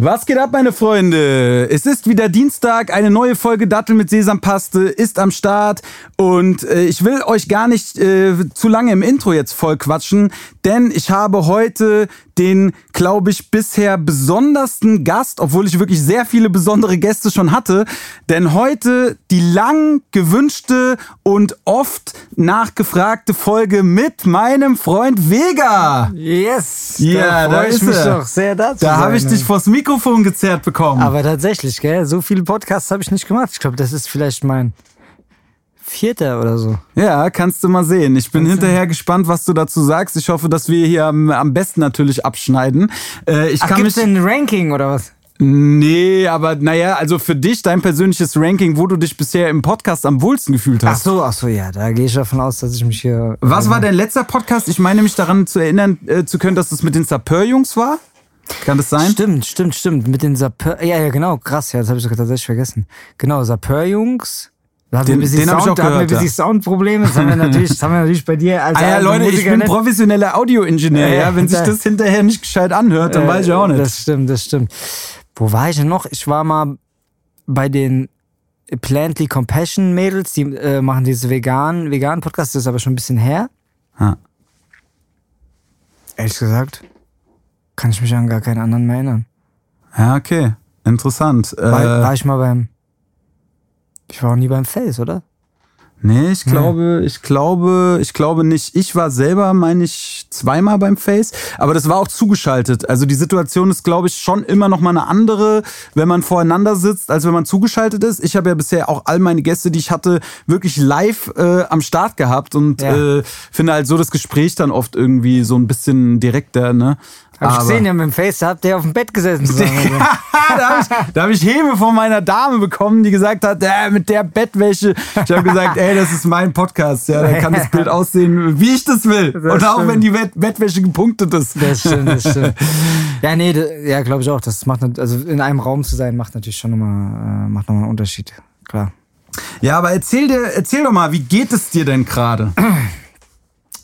Was geht ab, meine Freunde? Es ist wieder Dienstag, eine neue Folge Dattel mit Sesampaste ist am Start und äh, ich will euch gar nicht äh, zu lange im Intro jetzt voll quatschen, denn ich habe heute den, glaube ich, bisher besondersten Gast, obwohl ich wirklich sehr viele besondere Gäste schon hatte, denn heute die lang gewünschte und oft nachgefragte Folge mit meinem Freund Vega. Yes! Ja, da, da ist ich mich doch sehr dazu. Da habe ich dich vors Mikrofon gezerrt bekommen. Aber tatsächlich, gell? So viele Podcasts habe ich nicht gemacht. Ich glaube, das ist vielleicht mein vierter oder so. Ja, kannst du mal sehen. Ich bin hinterher gespannt, was du dazu sagst. Ich hoffe, dass wir hier am, am besten natürlich abschneiden. Äh, ich Ach, kann gibt's mich. denn ein Ranking oder was? Nee, aber naja, also für dich, dein persönliches Ranking, wo du dich bisher im Podcast am wohlsten gefühlt Ach hast. so, ach so, ja, da gehe ich davon aus, dass ich mich hier. Was war dein letzter Podcast? Ich meine mich daran zu erinnern äh, zu können, dass es mit den Sapeur-Jungs war. Kann das sein? Stimmt, stimmt, stimmt. Mit den Sapeur. Ja, ja, genau, krass, ja, das habe ich sogar tatsächlich vergessen. Genau, Sapeur-Jungs. Da hatten Den- wir ein bisschen den hab ich auch da hatten wir ein gehört, bisschen Soundprobleme. Das haben wir natürlich, das haben wir natürlich bei dir als Ah ja, Leute, ich bin nicht. professioneller Audioingenieur. Ja, Ja, wenn sich da- das hinterher nicht gescheit anhört, dann weiß ich auch nicht. Das stimmt, das stimmt. Wo war ich denn noch? Ich war mal bei den Plantly Compassion Mädels, die äh, machen diese veganen vegan Podcast, das ist aber schon ein bisschen her. Ja. Ehrlich gesagt, kann ich mich an gar keinen anderen mehr erinnern. Ja, okay. Interessant. War, äh, war ich mal beim. Ich war auch nie beim Face, oder? Nee, ich glaube, ich glaube, ich glaube nicht. Ich war selber, meine ich, zweimal beim Face, aber das war auch zugeschaltet. Also die Situation ist, glaube ich, schon immer noch mal eine andere, wenn man voreinander sitzt, als wenn man zugeschaltet ist. Ich habe ja bisher auch all meine Gäste, die ich hatte, wirklich live äh, am Start gehabt und Ja. äh, finde halt so das Gespräch dann oft irgendwie so ein bisschen direkter, ne? Hab ich gesehen, ja, mit dem Face, da habt ihr auf dem Bett gesessen. zusammen. da habe ich, hab ich Hebe von meiner Dame bekommen, die gesagt hat, äh, mit der Bettwäsche. Ich habe gesagt, ey, das ist mein Podcast. Ja, da kann das Bild aussehen, wie ich das will. Und auch stimmt. wenn die Bett Bettwäsche gepunktet ist. Das stimmt, das stimmt. Ja, nee, ja, glaube ich auch. Das macht, also in einem Raum zu sein, macht natürlich schon nochmal, äh, macht nochmal einen Unterschied. Klar. Ja, aber erzähl dir, erzähl doch mal, wie geht es dir denn gerade?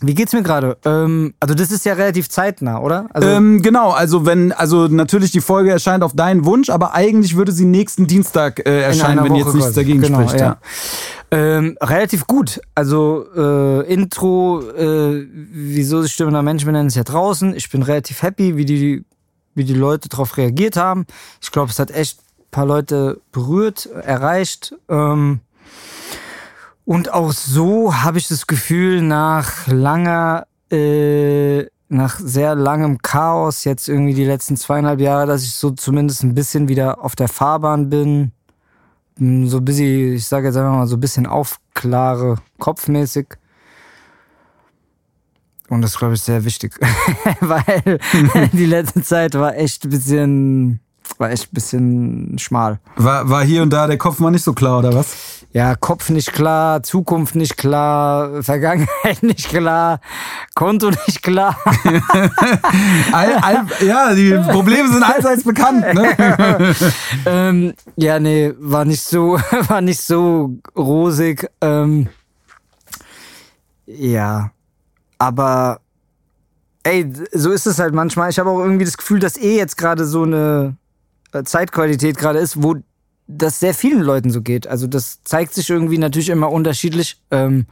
Wie geht's mir gerade? Ähm, also das ist ja relativ zeitnah, oder? Also Ähm, genau, also wenn, also natürlich die Folge erscheint auf deinen Wunsch, aber eigentlich würde sie nächsten Dienstag äh, in erscheinen, wenn Woche jetzt nichts quasi. dagegen genau, spricht. Ja. Ähm, relativ gut. Also äh, Intro, äh, wieso sich stimmender Mensch benennen, ist ja draußen. Ich bin relativ happy, wie die, wie die Leute darauf reagiert haben. Ich glaube, es hat echt ein paar Leute berührt, erreicht. Ähm, und auch so habe ich das Gefühl, nach langer, äh, nach sehr langem Chaos, jetzt irgendwie die letzten zweieinhalb Jahre, dass ich so zumindest ein bisschen wieder auf der Fahrbahn bin. Mm, So ein bisschen, ich sage jetzt einfach mal, so ein bisschen aufklare, kopfmäßig. Und das glaube ich sehr wichtig, weil die letzte Zeit war echt ein bisschen, war echt ein bisschen schmal. War, war hier und da der Kopf mal nicht so klar, oder was? Ja, Kopf nicht klar, Zukunft nicht klar, Vergangenheit nicht klar, Konto nicht klar. All, all, ja, die Probleme sind allseits bekannt. Ne? ähm, ja, nee, war nicht so, war nicht so rosig. Ähm, ja, aber ey, so ist es halt manchmal. Ich habe auch irgendwie das Gefühl, dass eh jetzt gerade so eine äh, Zeitqualität gerade ist, wo das sehr vielen Leuten so geht. Also das zeigt sich irgendwie natürlich immer unterschiedlich. Ähm,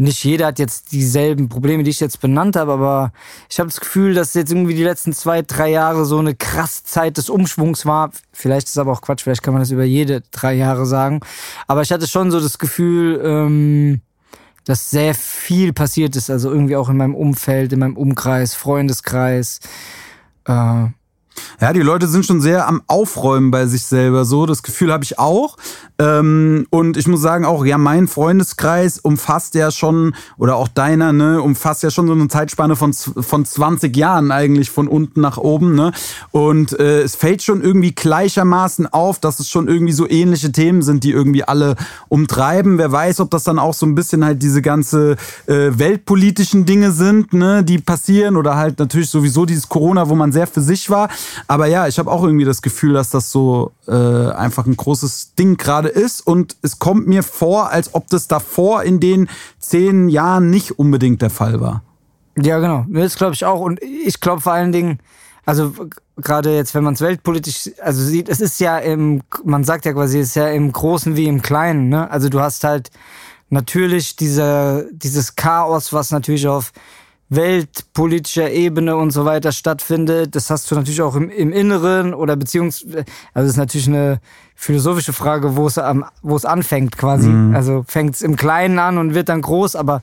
nicht jeder hat jetzt dieselben Probleme, die ich jetzt benannt habe, aber ich habe das Gefühl, dass jetzt irgendwie die letzten zwei, drei Jahre so eine krass Zeit des Umschwungs war. Vielleicht ist aber auch Quatsch, vielleicht kann man das über jede drei Jahre sagen. Aber ich hatte schon so das Gefühl, ähm, dass sehr viel passiert ist. Also irgendwie auch in meinem Umfeld, in meinem Umkreis, Freundeskreis. Äh, Ja, die Leute sind schon sehr am Aufräumen bei sich selber. So, das Gefühl habe ich auch. Ähm, und ich muss sagen auch, ja, mein Freundeskreis umfasst ja schon, oder auch deiner, ne, umfasst ja schon so eine Zeitspanne von, von 20 Jahren eigentlich von unten nach oben, ne. Und äh, es fällt schon irgendwie gleichermaßen auf, dass es schon irgendwie so ähnliche Themen sind, die irgendwie alle umtreiben. Wer weiß, ob das dann auch so ein bisschen halt diese ganze äh, weltpolitischen Dinge sind, ne, die passieren oder halt natürlich sowieso dieses Corona, wo man sehr für sich war. Aber ja, ich habe auch irgendwie das Gefühl, dass das so äh, einfach ein großes Ding gerade ist und es kommt mir vor, als ob das davor in den zehn Jahren nicht unbedingt der Fall war. Ja, genau. Das glaube ich auch. Und ich glaube vor allen Dingen, Also gerade jetzt, wenn man es weltpolitisch, also sieht, es ist ja im, man sagt ja quasi, es ist ja im Großen wie im Kleinen, ne? Also du hast halt natürlich diese, dieses Chaos, was natürlich auf weltpolitischer Ebene und so weiter stattfindet. Das hast du natürlich auch im, im Inneren oder beziehungsweise, also das ist natürlich eine philosophische Frage, wo es am, wo es anfängt quasi. Mhm. Also fängt es im Kleinen an und wird dann groß, aber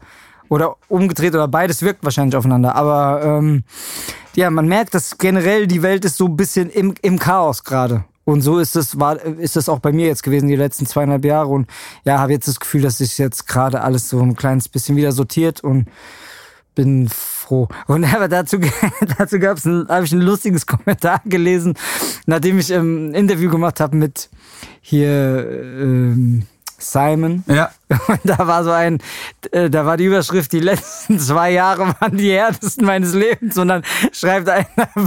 oder umgedreht oder beides wirkt wahrscheinlich aufeinander. Aber ähm, ja, man merkt, dass generell die Welt ist so ein bisschen im, im Chaos gerade. Und so ist es, war, ist es auch bei mir jetzt gewesen, die letzten zweieinhalb Jahre. Und ja, habe jetzt das Gefühl, dass sich jetzt gerade alles so ein kleines bisschen wieder sortiert und bin froh. Und aber dazu, dazu gab es habe ich ein lustiges Kommentar gelesen, nachdem ich ein Interview gemacht habe mit hier ähm, Simon. Ja. Und da war so ein, äh, da war die Überschrift, die letzten zwei Jahre waren die härtesten meines Lebens. Und dann schreibt einer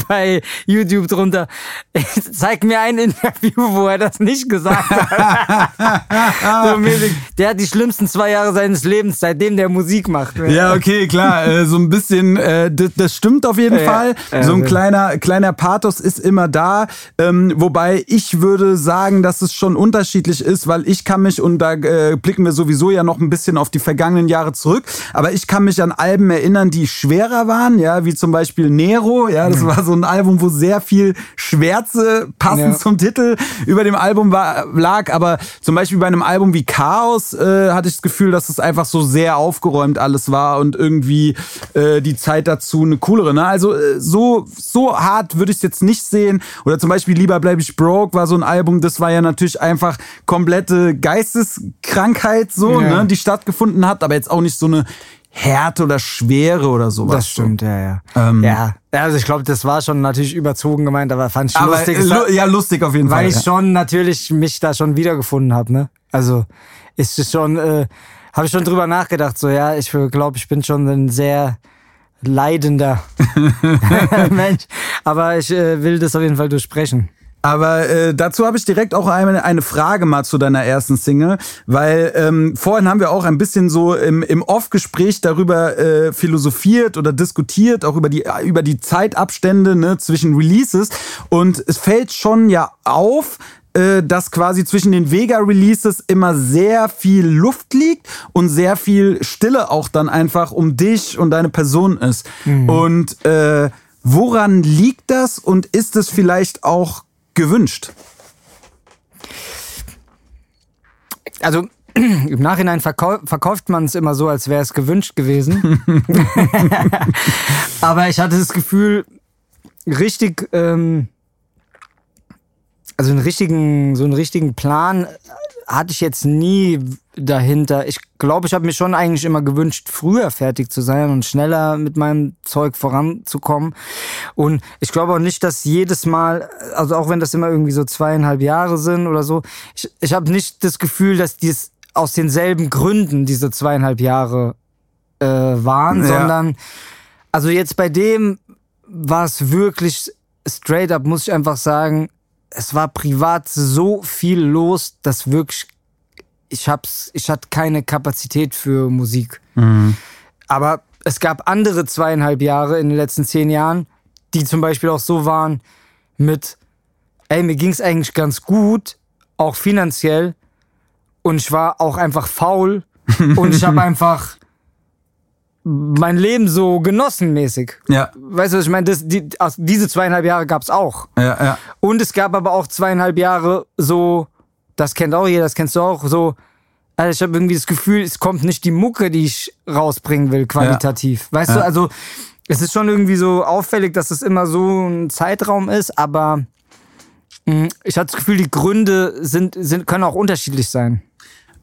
bei YouTube drunter, zeig mir ein Interview, wo er das nicht gesagt hat. so mäßig. Der hat die schlimmsten zwei Jahre seines Lebens, seitdem der Musik macht. Ja, okay, klar. Äh, so ein bisschen, äh, das, das stimmt auf jeden ja, Fall. Ja, so ein kleiner, kleiner Pathos ist immer da. Ähm, wobei ich würde sagen, dass es schon unterschiedlich ist, weil ich kann mich, und da äh, blicken wir so sowieso ja noch ein bisschen auf die vergangenen Jahre zurück. Aber ich kann mich an Alben erinnern, die schwerer waren, ja, wie zum Beispiel Nero. Ja, das war so ein Album, wo sehr viel Schwärze passend ja. zum Titel über dem Album war, lag. Aber zum Beispiel bei einem Album wie Chaos äh, hatte ich das Gefühl, dass es einfach so sehr aufgeräumt alles war und irgendwie äh, die Zeit dazu eine coolere. Ne? Also äh, so, so hart würde ich es jetzt nicht sehen. Oder zum Beispiel Lieber bleib ich broke war so ein Album, das war ja natürlich einfach komplette Geisteskrankheit so, ja. ne, die stattgefunden hat, aber jetzt auch nicht so eine Härte oder Schwere oder sowas. Das stimmt, ja, ja. Ähm, ja, also ich glaube, das war schon natürlich überzogen gemeint, aber fand ich aber, lustig. Äh, ja, lustig auf jeden weil Fall. Weil ich ja. schon natürlich mich da schon wiedergefunden habe, ne? Also ist es schon, äh, habe ich schon drüber nachgedacht, so ja, ich glaube, ich bin schon ein sehr leidender Mensch, aber ich äh, will das auf jeden Fall durchsprechen. Aber äh, dazu habe ich direkt auch eine, eine Frage mal zu deiner ersten Single, weil ähm, vorhin haben wir auch ein bisschen so im, im Off-Gespräch darüber äh, philosophiert oder diskutiert, auch über die, über die Zeitabstände ne, zwischen Releases. Und es fällt schon ja auf, äh, dass quasi zwischen den Vega-Releases immer sehr viel Luft liegt und sehr viel Stille auch dann einfach um dich und deine Person ist. Mhm. Und äh, woran liegt das und ist es vielleicht auch gewünscht? Also im Nachhinein verkau verkauft man es immer so, als wäre es gewünscht gewesen. Aber ich hatte das Gefühl, richtig, ähm, also einen richtigen, so einen richtigen Plan hatte ich jetzt nie dahinter. Ich glaube, ich habe mir schon eigentlich immer gewünscht, früher fertig zu sein und schneller mit meinem Zeug voranzukommen. Und ich glaube auch nicht, dass jedes Mal, also auch wenn das immer irgendwie so zweieinhalb Jahre sind oder so, ich, ich habe nicht das Gefühl, dass dies aus denselben Gründen diese zweieinhalb Jahre äh, waren, ja. sondern also jetzt bei dem war es wirklich straight up, muss ich einfach sagen, es war privat so viel los, dass wirklich ich hab's, ich hatte keine Kapazität für Musik. Mhm. Aber es gab andere zweieinhalb Jahre in den letzten zehn Jahren, die zum Beispiel auch so waren mit, ey, mir ging's eigentlich ganz gut, auch finanziell, und ich war auch einfach faul und ich habe einfach mein Leben so genossenmäßig. Ja. Weißt du, was ich meine? Das, die, also diese zweieinhalb Jahre gab's auch. Ja, ja. Und es gab aber auch zweieinhalb Jahre so, das kennt auch jeder, das kennst du auch, so, also ich habe irgendwie das Gefühl, es kommt nicht die Mucke, die ich rausbringen will, qualitativ. Ja. Weißt ja. du, also es ist schon irgendwie so auffällig, dass es immer so ein Zeitraum ist, aber mh, hm, ich hatte das Gefühl, die Gründe sind, sind, können auch unterschiedlich sein.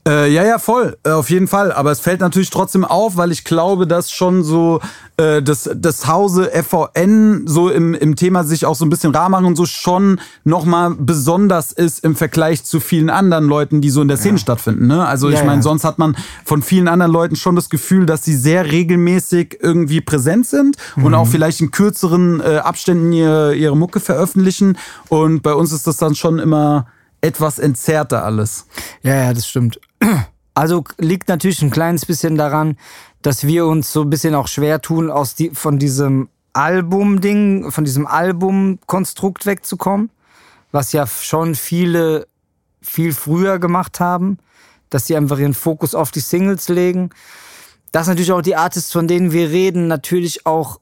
Äh, ja, ja, voll, äh, auf jeden Fall. Aber es fällt natürlich trotzdem auf, weil ich glaube, dass schon so äh, das, das Hause FVN so im, im Thema sich auch so ein bisschen rar machen und so schon nochmal besonders ist im Vergleich zu vielen anderen Leuten, die so in der Szene ja. stattfinden. Ne? Also ja, ich meine, ja. sonst hat man von vielen anderen Leuten schon das Gefühl, dass sie sehr regelmäßig irgendwie präsent sind mhm. und auch vielleicht in kürzeren äh, Abständen ihre, ihre Mucke veröffentlichen. Und bei uns ist das dann schon immer etwas entzerrter alles. Ja, ja, das stimmt. Also liegt natürlich ein kleines bisschen daran, dass wir uns so ein bisschen auch schwer tun, aus die, von diesem Album-Ding, von diesem Album-Konstrukt wegzukommen, was ja schon viele viel früher gemacht haben, dass sie einfach ihren Fokus auf die Singles legen. Dass natürlich auch die Artists, von denen wir reden, natürlich auch,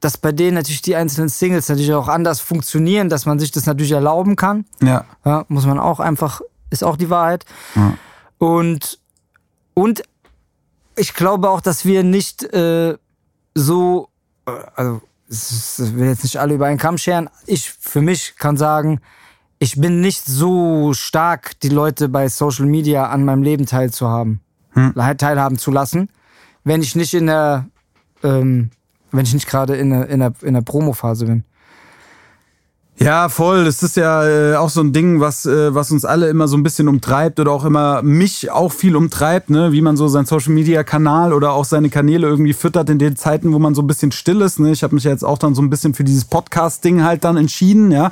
dass bei denen natürlich die einzelnen Singles natürlich auch anders funktionieren, dass man sich das natürlich erlauben kann. Ja. Ja, muss man auch einfach, ist auch die Wahrheit. Ja. Und, und ich glaube auch, dass wir nicht äh, so, äh, also ich will jetzt nicht alle über einen Kamm scheren. Ich für mich kann sagen, ich bin nicht so stark, die Leute bei Social Media an meinem Leben teilzuhaben, teilhaben zu lassen, wenn ich nicht in der, ähm, wenn ich nicht gerade in der, in der, in der Promo-Phase bin. Ja, voll. Das ist ja äh, auch so ein Ding, was, äh, was uns alle immer so ein bisschen umtreibt oder auch immer mich auch viel umtreibt, ne? wie man so seinen Social Media Kanal oder auch seine Kanäle irgendwie füttert in den Zeiten, wo man so ein bisschen still ist. Ne? Ich habe mich ja jetzt auch dann so ein bisschen für dieses Podcast-Ding halt dann entschieden, ja.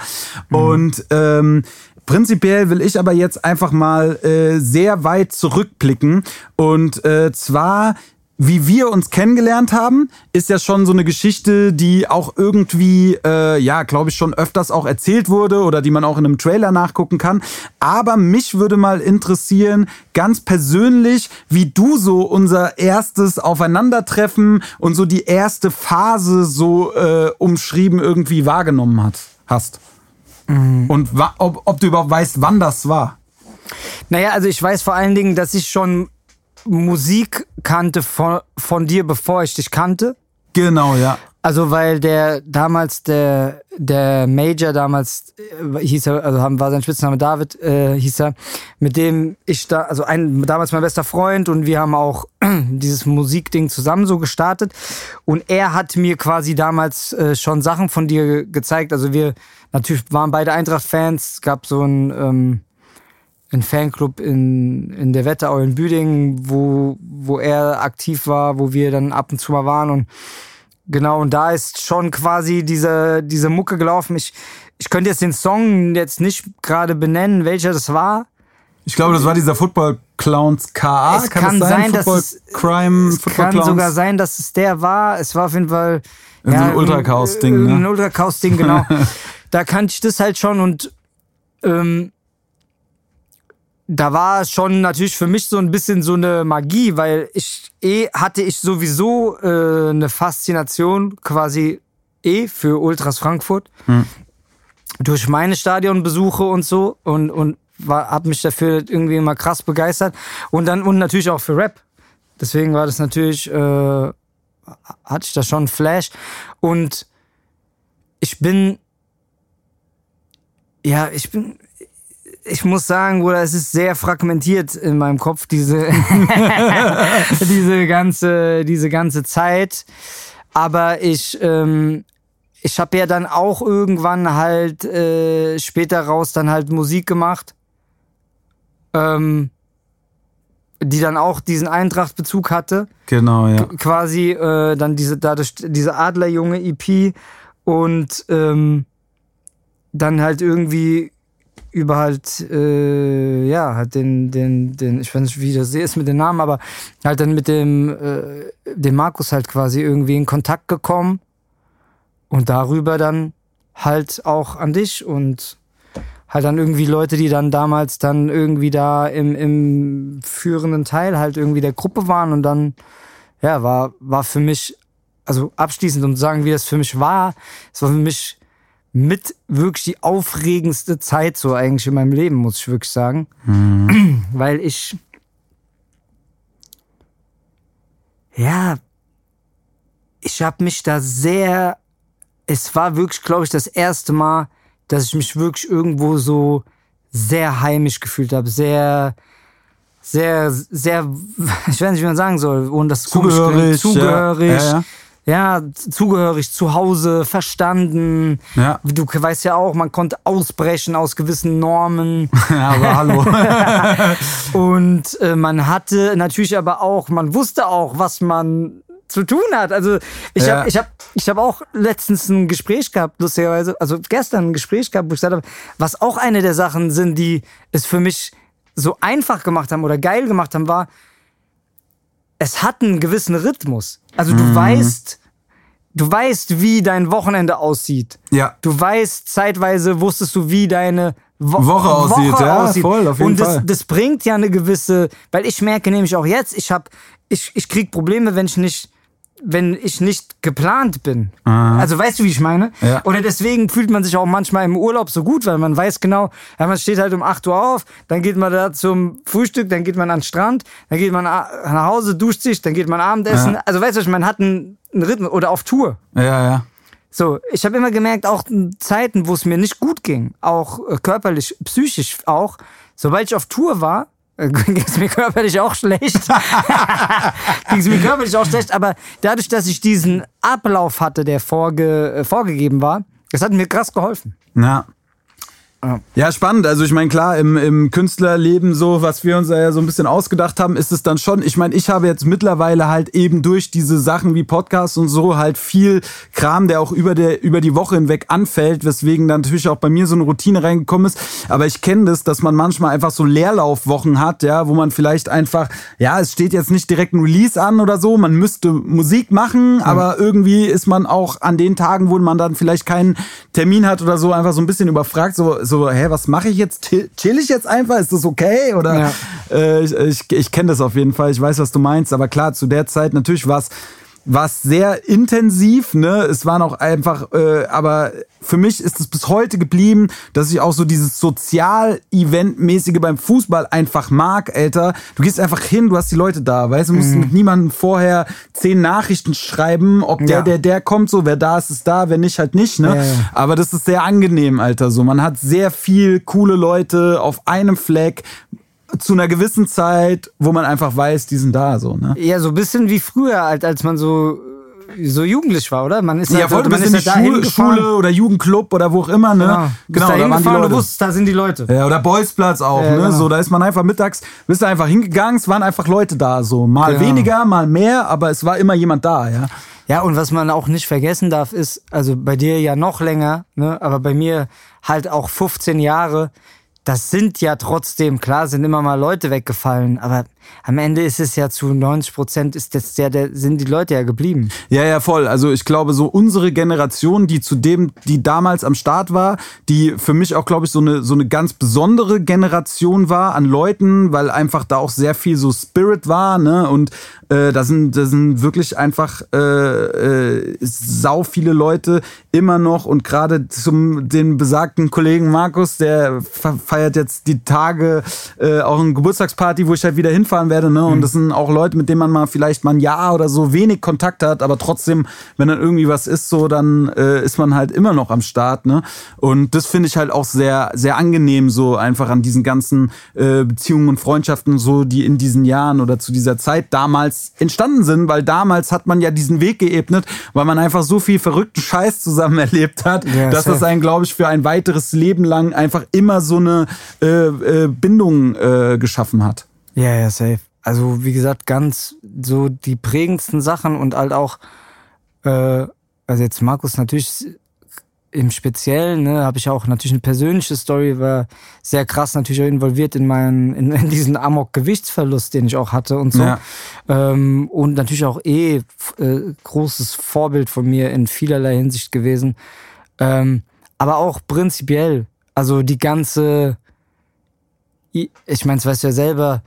Und ähm, Prinzipiell will ich aber jetzt einfach mal äh, sehr weit zurückblicken und äh, zwar wie wir uns kennengelernt haben, ist ja schon so eine Geschichte, die auch irgendwie, äh, ja, glaube ich, schon öfters auch erzählt wurde oder die man auch in einem Trailer nachgucken kann. Aber mich würde mal interessieren, ganz persönlich, wie du so unser erstes Aufeinandertreffen und so die erste Phase so äh, umschrieben irgendwie wahrgenommen hat, hast. Und wa- ob, ob du überhaupt weißt, wann das war. Naja, also ich weiß vor allen Dingen, dass ich schon Musik kannte von, von dir, bevor ich dich kannte. Genau, ja. Also weil der damals der der Major damals äh, hieß er also haben, war sein Spitzname David äh, hieß er mit dem ich da also ein damals mein bester Freund und wir haben auch dieses Musikding zusammen so gestartet und er hat mir quasi damals äh, schon Sachen von dir gezeigt also wir natürlich waren beide Eintracht Fans gab so ein ähm, ein Fanclub in, in der Wetterau in Büdingen, wo, wo er aktiv war, wo wir dann ab und zu mal waren und Genau, und da ist schon quasi diese, diese Mucke gelaufen. Ich, ich könnte jetzt den Song jetzt nicht gerade benennen, welcher das war. Ich glaube, das war dieser Football Clowns KA. Es kann das sein, dass Football es- Crime, Es Football kann Clowns. sogar sein, dass es der war. Es war auf jeden Fall so ein Ultra-Chaos-Ding, ne? Ein Ultra-Chaos-Ding, genau. da kannte ich das halt schon und ähm, da war schon natürlich für mich so ein bisschen so eine Magie, weil ich eh hatte ich sowieso äh, eine Faszination quasi eh für Ultras Frankfurt. Durch meine Stadionbesuche und so und und war hab mich dafür irgendwie immer krass begeistert. Und dann und natürlich auch für Rap. Deswegen war das natürlich äh, hatte ich da schon einen Flash. Und ich bin ja, ich bin ich muss sagen, Bruder, es ist sehr fragmentiert in meinem Kopf, diese, diese, ganze, diese ganze Zeit. Aber ich, ähm, ich habe ja dann auch irgendwann halt äh, später raus dann halt Musik gemacht, ähm, die dann auch diesen Eintracht-Bezug hatte Genau, ja. quasi äh, dann diese dadurch diese Adlerjunge EP und ähm, dann halt irgendwie über halt äh, ja halt den den den ich weiß nicht wie das ist mit dem Namen aber halt dann mit dem äh, dem Markus halt quasi irgendwie in Kontakt gekommen und darüber dann halt auch an dich und halt dann irgendwie Leute, die dann damals dann irgendwie da im, im führenden Teil halt irgendwie der Gruppe waren und dann ja, war, war für mich, also abschließend um zu sagen, wie das für mich war, es war für mich mit wirklich die aufregendste Zeit so eigentlich in meinem Leben, muss ich wirklich sagen. Weil ich, ja, ich habe mich da sehr, es war wirklich, glaube ich, das erste Mal, dass ich mich wirklich irgendwo so sehr heimisch gefühlt habe, sehr, sehr, sehr, ich weiß nicht, wie man sagen soll, ohne das. Zugehörig. zugehörig, Ja, ja, ja, zugehörig, zu Hause, verstanden. ja. Du weißt ja auch, man konnte ausbrechen aus gewissen Normen. ja aber hallo. Und äh, man hatte natürlich aber auch, man wusste auch, was man zu tun hat. Also ich Ja. habe ich hab, ich hab auch letztens ein Gespräch gehabt, lustigerweise, also gestern ein Gespräch gehabt, wo ich gesagt habe, was auch eine der Sachen sind, die es für mich so einfach gemacht haben oder geil gemacht haben, war, es hat einen gewissen Rhythmus. Also du weißt, du weißt, wie dein Wochenende aussieht. Ja. Du weißt, zeitweise wusstest du, wie deine Wo Woche aussieht, ja, voll, auf jeden Und das, Fall. das bringt ja eine gewisse, weil ich merke nämlich auch jetzt, ich hab, ich, ich krieg Probleme, wenn ich nicht, wenn ich nicht geplant bin. Also weißt du, wie ich meine? Ja. Oder deswegen fühlt man sich auch manchmal im Urlaub so gut, weil man weiß genau, ja, man steht halt um 8 Uhr auf, dann geht man da zum Frühstück, dann geht man an den Strand, dann geht man nach Hause, duscht sich, dann geht man Abendessen. Ja. Also weißt du, man hat einen, einen Rhythmus oder auf Tour. Ja, ja. So, ich habe immer gemerkt, auch in Zeiten, wo es mir nicht gut ging, auch äh, körperlich, psychisch auch, sobald ich auf Tour war, äh, ging es mir körperlich auch schlecht. ging es mir körperlich auch schlecht, aber dadurch, dass ich diesen Ablauf hatte, der vorge äh, vorgegeben war, das hat mir krass geholfen. Ja. Ja. Ja, spannend. Also ich meine, klar, im, im Künstlerleben so, was wir uns da ja so ein bisschen ausgedacht haben, ist es dann schon, ich meine, ich habe jetzt mittlerweile halt eben durch diese Sachen wie Podcasts und so halt viel Kram, der auch über, der, über die Woche hinweg anfällt, weswegen dann natürlich auch bei mir so eine Routine reingekommen ist. Aber ich kenne das, dass man manchmal einfach so Leerlaufwochen hat, ja, wo man vielleicht einfach, ja, es steht jetzt nicht direkt ein Release an oder so, man müsste Musik machen, aber irgendwie ist man auch an den Tagen, wo man dann vielleicht keinen Termin hat oder so, einfach so ein bisschen überfragt, so, so hä, was mache ich jetzt? Chill chill ich jetzt einfach? Ist das okay? Oder Ja. äh, ich, ich, ich kenne das auf jeden Fall, ich weiß, was du meinst, aber klar, zu der Zeit natürlich war es war es sehr intensiv, ne? Es waren auch einfach, äh, aber für mich ist es bis heute geblieben, dass ich auch so dieses Sozial-Event-mäßige beim Fußball einfach mag, Alter. Du gehst einfach hin, du hast die Leute da, weißt du, musst mit niemandem vorher zehn Nachrichten schreiben, ob der, Ja. der, der kommt, so, wer da ist, ist da, wer nicht, halt nicht, ne? Ja, ja. Aber das ist sehr angenehm, Alter, so. Man hat sehr viel coole Leute auf einem Fleck zu einer gewissen Zeit, wo man einfach weiß, die sind da, so, ne? Ja, so ein bisschen wie früher, halt, als man so, so jugendlich war, oder? Man ist Ja, halt, voll, man ist die halt dahin Schule. Schule oder Jugendclub oder wo auch immer, ne? Genau, du bist da dahin waren die gefahren, du Leute. wusstest, da sind die Leute. Ja, oder Bolzplatz auch, Ja, ne? genau. So, da ist man einfach mittags, bist du einfach hingegangen, es waren einfach Leute da, so. Mal Genau. weniger, mal mehr, aber es war immer jemand da, ja. Ja, und was man auch nicht vergessen darf, ist, also bei dir ja noch länger, ne, aber bei mir halt auch 15 Jahre. Das sind ja trotzdem, klar, sind immer mal Leute weggefallen, aber am Ende ist es ja zu 90 Prozent ist das ja, der, sind die Leute ja geblieben. Ja, ja, voll. Also ich glaube, so unsere Generation, die zu dem, die damals am Start war, die für mich auch, glaube ich, so eine, so eine ganz besondere Generation war an Leuten, weil einfach da auch sehr viel so Spirit war, ne? Und äh, da sind, da sind wirklich einfach äh, äh, sau viele Leute immer noch und gerade zum den besagten Kollegen Markus, der fe- feiert jetzt die Tage äh, auch eine Geburtstagsparty, wo ich halt wieder hinfahren werde, ne? Und das sind auch Leute, mit denen man mal vielleicht mal ein Jahr oder so wenig Kontakt hat, aber trotzdem, wenn dann irgendwie was ist, so, dann äh, ist man halt immer noch am Start, ne? Und das finde ich halt auch sehr, sehr angenehm, so einfach an diesen ganzen äh, Beziehungen und Freundschaften, so, die in diesen Jahren oder zu dieser Zeit damals entstanden sind, weil damals hat man ja diesen Weg geebnet, weil man einfach so viel verrückten Scheiß zusammen erlebt hat, Ja, dass das einen, glaube ich, für ein weiteres Leben lang einfach immer so eine äh, äh, Bindung äh, geschaffen hat. Ja, ja, safe. Also, wie gesagt, ganz so die prägendsten Sachen und halt auch, äh, also jetzt Markus natürlich im Speziellen, ne, habe ich auch natürlich eine persönliche Story, war sehr krass natürlich auch involviert in meinen, in, in diesen Amok-Gewichtsverlust, den ich auch hatte und so. Ja. Ähm, und natürlich auch eh äh, großes Vorbild von mir in vielerlei Hinsicht gewesen. Ähm, aber auch prinzipiell, also die ganze, ich meine, es weißt du ja selber,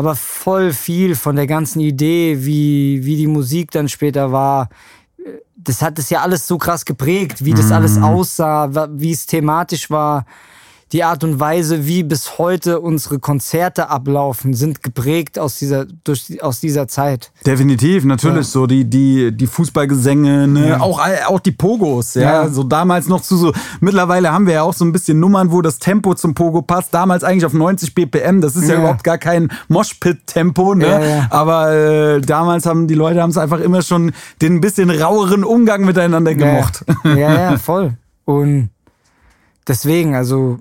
aber voll viel von der ganzen Idee, wie, wie die Musik dann später war, das hat es ja alles so krass geprägt, wie das alles aussah, wie es thematisch war. Die Art und Weise, wie bis heute unsere Konzerte ablaufen, sind geprägt aus dieser, durch, aus dieser Zeit. Definitiv, natürlich. Ja. So die, die, die Fußballgesänge, ne? auch, auch die Pogos, ja? Ja. So damals noch zu so, mittlerweile haben wir ja auch so ein bisschen Nummern, wo das Tempo zum Pogo passt. Damals eigentlich auf 90 BPM, das ist ja, Ja. überhaupt gar kein Moshpit-Tempo, ne? Ja, ja. Aber äh, damals haben die Leute haben es einfach immer schon den ein bisschen raueren Umgang miteinander gemocht. Ja, ja, ja, voll. Und deswegen, also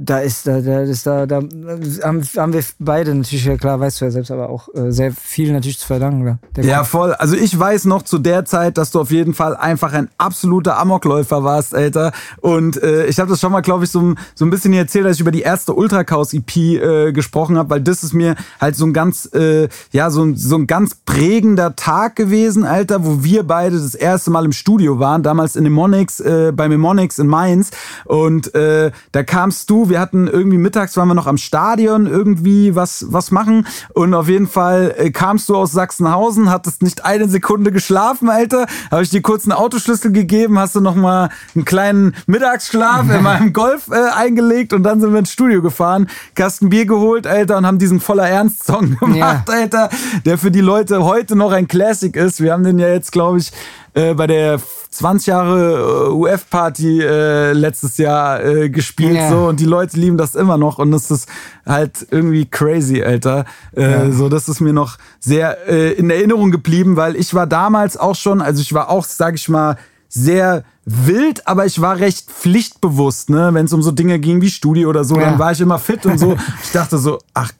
da ist da, da ist da, da haben, haben wir beide natürlich, ja klar, weißt du ja selbst, aber auch äh, sehr viel natürlich zu verdanken. Ja, voll. Also ich weiß noch zu der Zeit, dass du auf jeden Fall einfach ein absoluter Amokläufer warst, Alter. Und äh, ich habe das schon mal, glaube ich, so, so ein bisschen erzählt, als ich über die erste Ultrachaos-EP äh, gesprochen habe, weil das ist mir halt so ein ganz, äh, ja, so, so ein ganz prägender Tag gewesen, Alter, wo wir beide das erste Mal im Studio waren, damals in Mnemonics, äh, bei Mnemonics in Mainz. Und äh, da kamst du, wir hatten irgendwie mittags waren wir noch am Stadion irgendwie was, was machen. Und auf jeden Fall äh, kamst du aus Sachsenhausen, hattest nicht eine Sekunde geschlafen, Alter. Habe ich dir kurz einen Autoschlüssel gegeben, hast du noch mal einen kleinen Mittagsschlaf in meinem Golf äh, eingelegt und dann sind wir ins Studio gefahren, Kasten Bier geholt, Alter, und haben diesen voller Ernst-Song gemacht, ja. Alter, der für die Leute heute noch ein Classic ist. Wir haben den ja jetzt, glaube ich, äh, bei der 20 Jahre äh, UF-Party äh, letztes Jahr äh, gespielt ja. so und die Leute lieben das immer noch und das ist halt irgendwie crazy, Alter. Äh, ja. So, das ist mir noch sehr äh, in Erinnerung geblieben, weil ich war damals auch schon, also ich war auch, sag ich mal, sehr wild, aber ich war recht pflichtbewusst, ne? Wenn es um so Dinge ging wie Studio oder so, ja. dann war ich immer fit und so. Ich dachte so, ach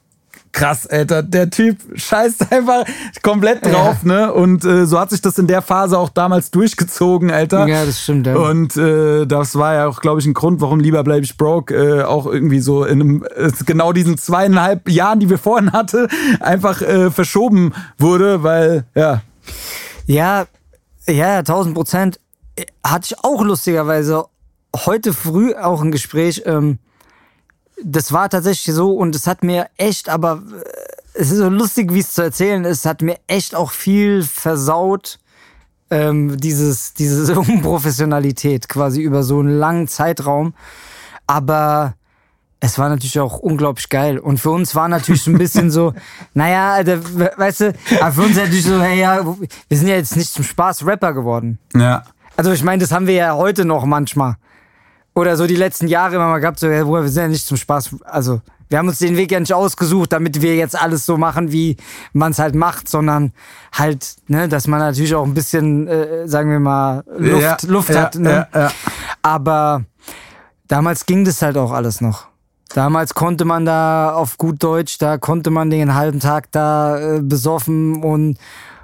krass, Alter, der Typ scheißt einfach komplett drauf, ja. ne? Und äh, so hat sich das in der Phase auch damals durchgezogen, Alter. Ja, das stimmt, ja. Und äh, das war ja auch, glaube ich, ein Grund, warum Lieber bleib ich broke äh, auch irgendwie so in einem, äh, genau diesen zweieinhalb Jahren, die wir vorhin hatte, einfach äh, verschoben wurde, weil, ja. Ja, ja, tausend Prozent. Hatte ich auch lustigerweise heute früh auch ein Gespräch, ähm, das war tatsächlich so und es hat mir echt, aber äh, es ist so lustig, wie es zu erzählen ist, hat mir echt auch viel versaut, ähm, dieses, diese Unprofessionalität quasi über so einen langen Zeitraum. Aber es war natürlich auch unglaublich geil. Und für uns war natürlich so ein bisschen so, naja, Alter, weißt du, aber für uns natürlich so, hey, ja, wir sind ja jetzt nicht zum Spaß Rapper geworden. Ja. Also ich meine, das haben wir ja heute noch manchmal oder so die letzten Jahre immer mal gehabt, so, ja, wir sind ja nicht zum Spaß, also wir haben uns den Weg ja nicht ausgesucht, damit wir jetzt alles so machen, wie man es halt macht, sondern halt, ne, dass man natürlich auch ein bisschen, äh, sagen wir mal, Luft, ja, Luft ja, hat. Ne? Ja, Aber damals ging das halt auch alles noch. Damals konnte man da auf gut Deutsch, da konnte man den halben Tag da äh, besoffen und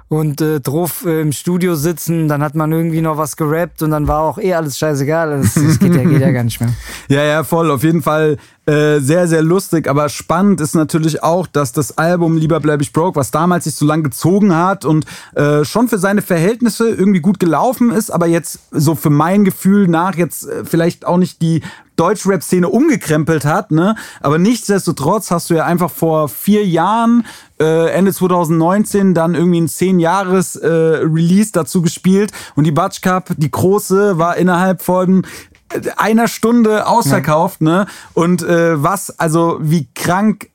und äh, drauf äh, im Studio sitzen, dann hat man irgendwie noch was gerappt und dann war auch eh alles scheißegal. Das, das geht, ja, geht ja gar nicht mehr. Ja, ja, voll. Auf jeden Fall äh, sehr, sehr lustig. Aber spannend ist natürlich auch, dass das Album Lieber bleib ich broke, was damals sich so lang gezogen hat und äh, schon für seine Verhältnisse irgendwie gut gelaufen ist, aber jetzt so für mein Gefühl nach jetzt äh, vielleicht auch nicht die Deutschrap-Szene umgekrempelt hat, ne? Aber nichtsdestotrotz hast du ja einfach vor vier Jahren, äh, Ende 2019, dann irgendwie ein zehn Jahres äh, Release dazu gespielt und die Batsch Cup, die große, war innerhalb von einer Stunde ausverkauft, ja. ne? Und äh, was, also wie krank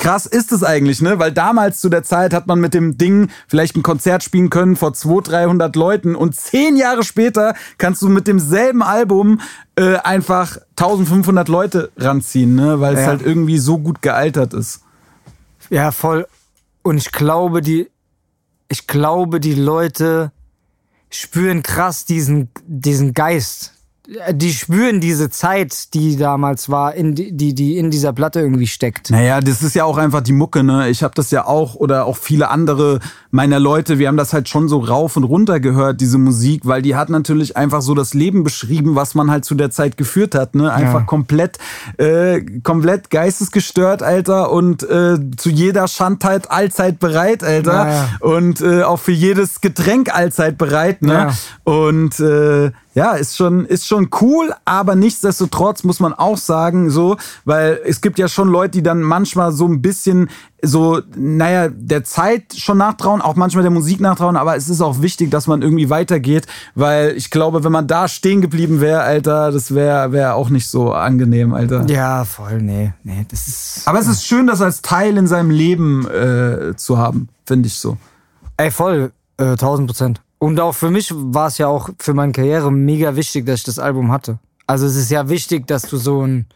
krass ist es eigentlich, ne? Weil damals zu der Zeit hat man mit dem Ding vielleicht ein Konzert spielen können vor 200, 300 Leuten und zehn Jahre später kannst du mit demselben Album äh, einfach 1500 Leute ranziehen, ne? Weil es ja. halt irgendwie so gut gealtert ist. Ja, voll. Und ich glaube, die, ich glaube, die Leute spüren krass diesen, diesen Geist die spüren diese Zeit, die damals war, in die, die, die in dieser Platte irgendwie steckt. Naja, das ist ja auch einfach die Mucke, ne? Ich habe das ja auch oder auch viele andere meiner Leute, wir haben das halt schon so rauf und runter gehört, diese Musik, weil die hat natürlich einfach so das Leben beschrieben, was man halt zu der Zeit geführt hat, ne? Einfach ja. komplett, äh, komplett geistesgestört, Alter, und äh, zu jeder Schandheit allzeit bereit, Alter. Ja, ja. Und äh, auch für jedes Getränk allzeit bereit, ne? Und äh, ja, ist schon, ist schon cool, aber nichtsdestotrotz muss man auch sagen, so, weil es gibt ja schon Leute, die dann manchmal so ein bisschen so, naja, der Zeit schon nachtrauen, auch manchmal der Musik nachtrauen, aber es ist auch wichtig, dass man irgendwie weitergeht, weil ich glaube, wenn man da stehen geblieben wäre, Alter, das wäre wär auch nicht so angenehm, Alter. Ja, voll, nee, nee, das ist. Aber es ist schön, das als Teil in seinem Leben äh, zu haben, finde ich so. Ey, voll, äh, 1000 Prozent. Und auch für mich war es ja auch für meine Karriere mega wichtig, dass ich das Album hatte. Also es ist ja wichtig, dass du so ein,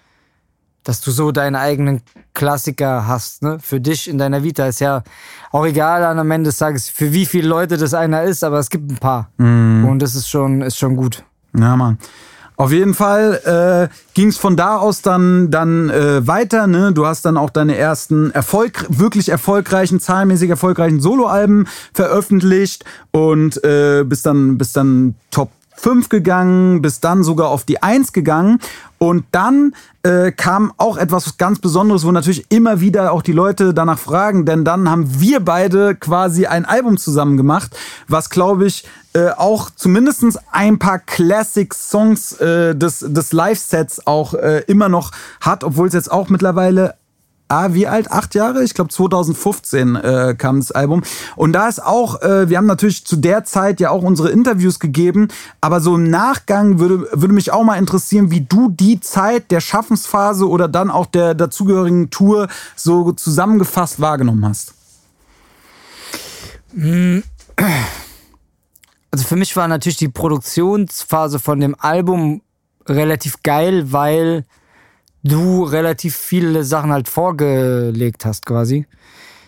dass du so deine eigenen Klassiker hast, ne? Für dich in deiner Vita ist ja auch egal am Ende des Tages, für wie viele Leute das einer ist, aber es gibt ein paar. Mm. Und das ist schon, ist schon gut. Ja, Mann. Auf jeden Fall äh, ging es von da aus dann, dann äh, weiter. Ne? Du hast dann auch deine ersten Erfolg, wirklich erfolgreichen, zahlenmäßig erfolgreichen Soloalben veröffentlicht und äh, bist dann, bist dann Top 5 gegangen, bis dann sogar auf die 1 gegangen. Und dann äh, kam auch etwas ganz Besonderes, wo natürlich immer wieder auch die Leute danach fragen, denn dann haben wir beide quasi ein Album zusammen gemacht, was glaube ich äh, auch zumindest ein paar Classic-Songs äh, des, des Live-Sets auch äh, immer noch hat, obwohl es jetzt auch mittlerweile ah, wie alt? Acht Jahre? Ich glaube 2015 äh, kam das Album. Und da ist auch, äh, wir haben natürlich zu der Zeit ja auch unsere Interviews gegeben, aber so im Nachgang würde, würde mich auch mal interessieren, wie du die Zeit der Schaffensphase oder dann auch der dazugehörigen Tour so zusammengefasst wahrgenommen hast. Also für mich war natürlich die Produktionsphase von dem Album relativ geil, weil du relativ viele Sachen halt vorgelegt hast, quasi.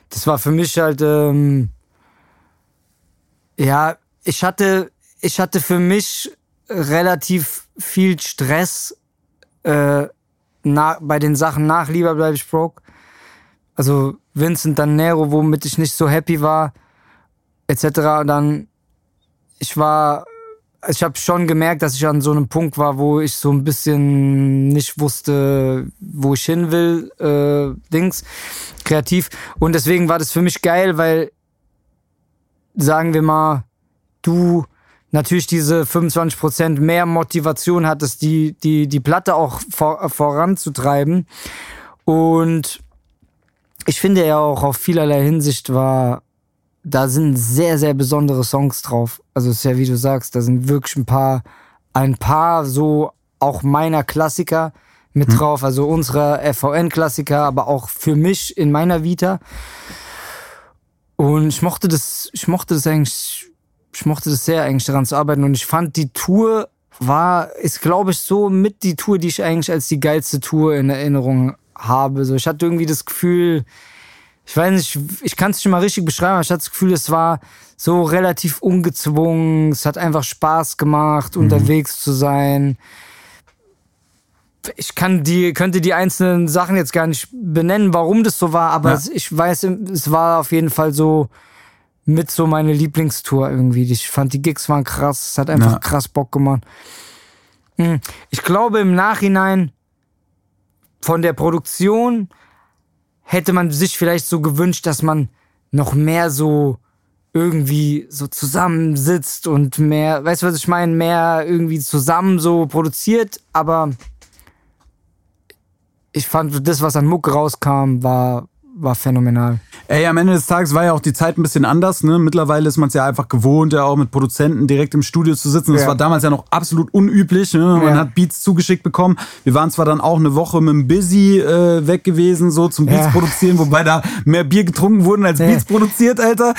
Das war für mich halt, ähm, ja, ich hatte, ich hatte für mich relativ viel Stress äh, na, bei den Sachen nach Lieber bleibe ich broke. Also Vincent dann Nero, womit ich nicht so happy war, etc. Und dann, ich war ich habe schon gemerkt, dass ich an so einem Punkt war, wo ich so ein bisschen nicht wusste, wo ich hin will, äh, Dings, kreativ. Und deswegen war das für mich geil, weil, sagen wir mal, du natürlich diese 25% mehr Motivation hattest, die, die, die Platte auch vor, voranzutreiben. Und ich finde ja auch auf vielerlei Hinsicht war da sind sehr, sehr besondere Songs drauf. Also es ist ja, wie du sagst, da sind wirklich ein paar, ein paar so auch meiner Klassiker mit hm. drauf, also unserer FVN-Klassiker, aber auch für mich in meiner Vita. Und ich mochte das, ich mochte das eigentlich, ich mochte das sehr eigentlich daran zu arbeiten und ich fand die Tour war, ist glaube ich so mit die Tour, die ich eigentlich als die geilste Tour in Erinnerung habe. So, ich hatte irgendwie das Gefühl, ich weiß nicht, ich kann es nicht mal richtig beschreiben, aber ich hatte das Gefühl, es war so relativ ungezwungen, es hat einfach Spaß gemacht, mhm. unterwegs zu sein. Ich kann die, könnte die einzelnen Sachen jetzt gar nicht benennen, warum das so war, aber ja. ich weiß, es war auf jeden Fall so mit so meine Lieblingstour irgendwie. Ich fand die Gigs waren krass, es hat einfach ja. krass Bock gemacht. Hm. Ich glaube im Nachhinein von der Produktion hätte man sich vielleicht so gewünscht, dass man noch mehr so irgendwie so zusammensitzt und mehr, weißt du, was ich meine, mehr irgendwie zusammen so produziert, aber ich fand, das, was an Muck rauskam, war war phänomenal. Ey, am Ende des Tages war ja auch die Zeit ein bisschen anders. Ne? Mittlerweile ist man es ja einfach gewohnt, ja auch mit Produzenten direkt im Studio zu sitzen. Das ja. war damals ja noch absolut unüblich. Ne? Man ja. hat Beats zugeschickt bekommen. Wir waren zwar dann auch eine Woche mit dem Busy äh, weg gewesen, so zum Beats ja. produzieren, wobei da mehr Bier getrunken wurden als Beats produziert, Alter.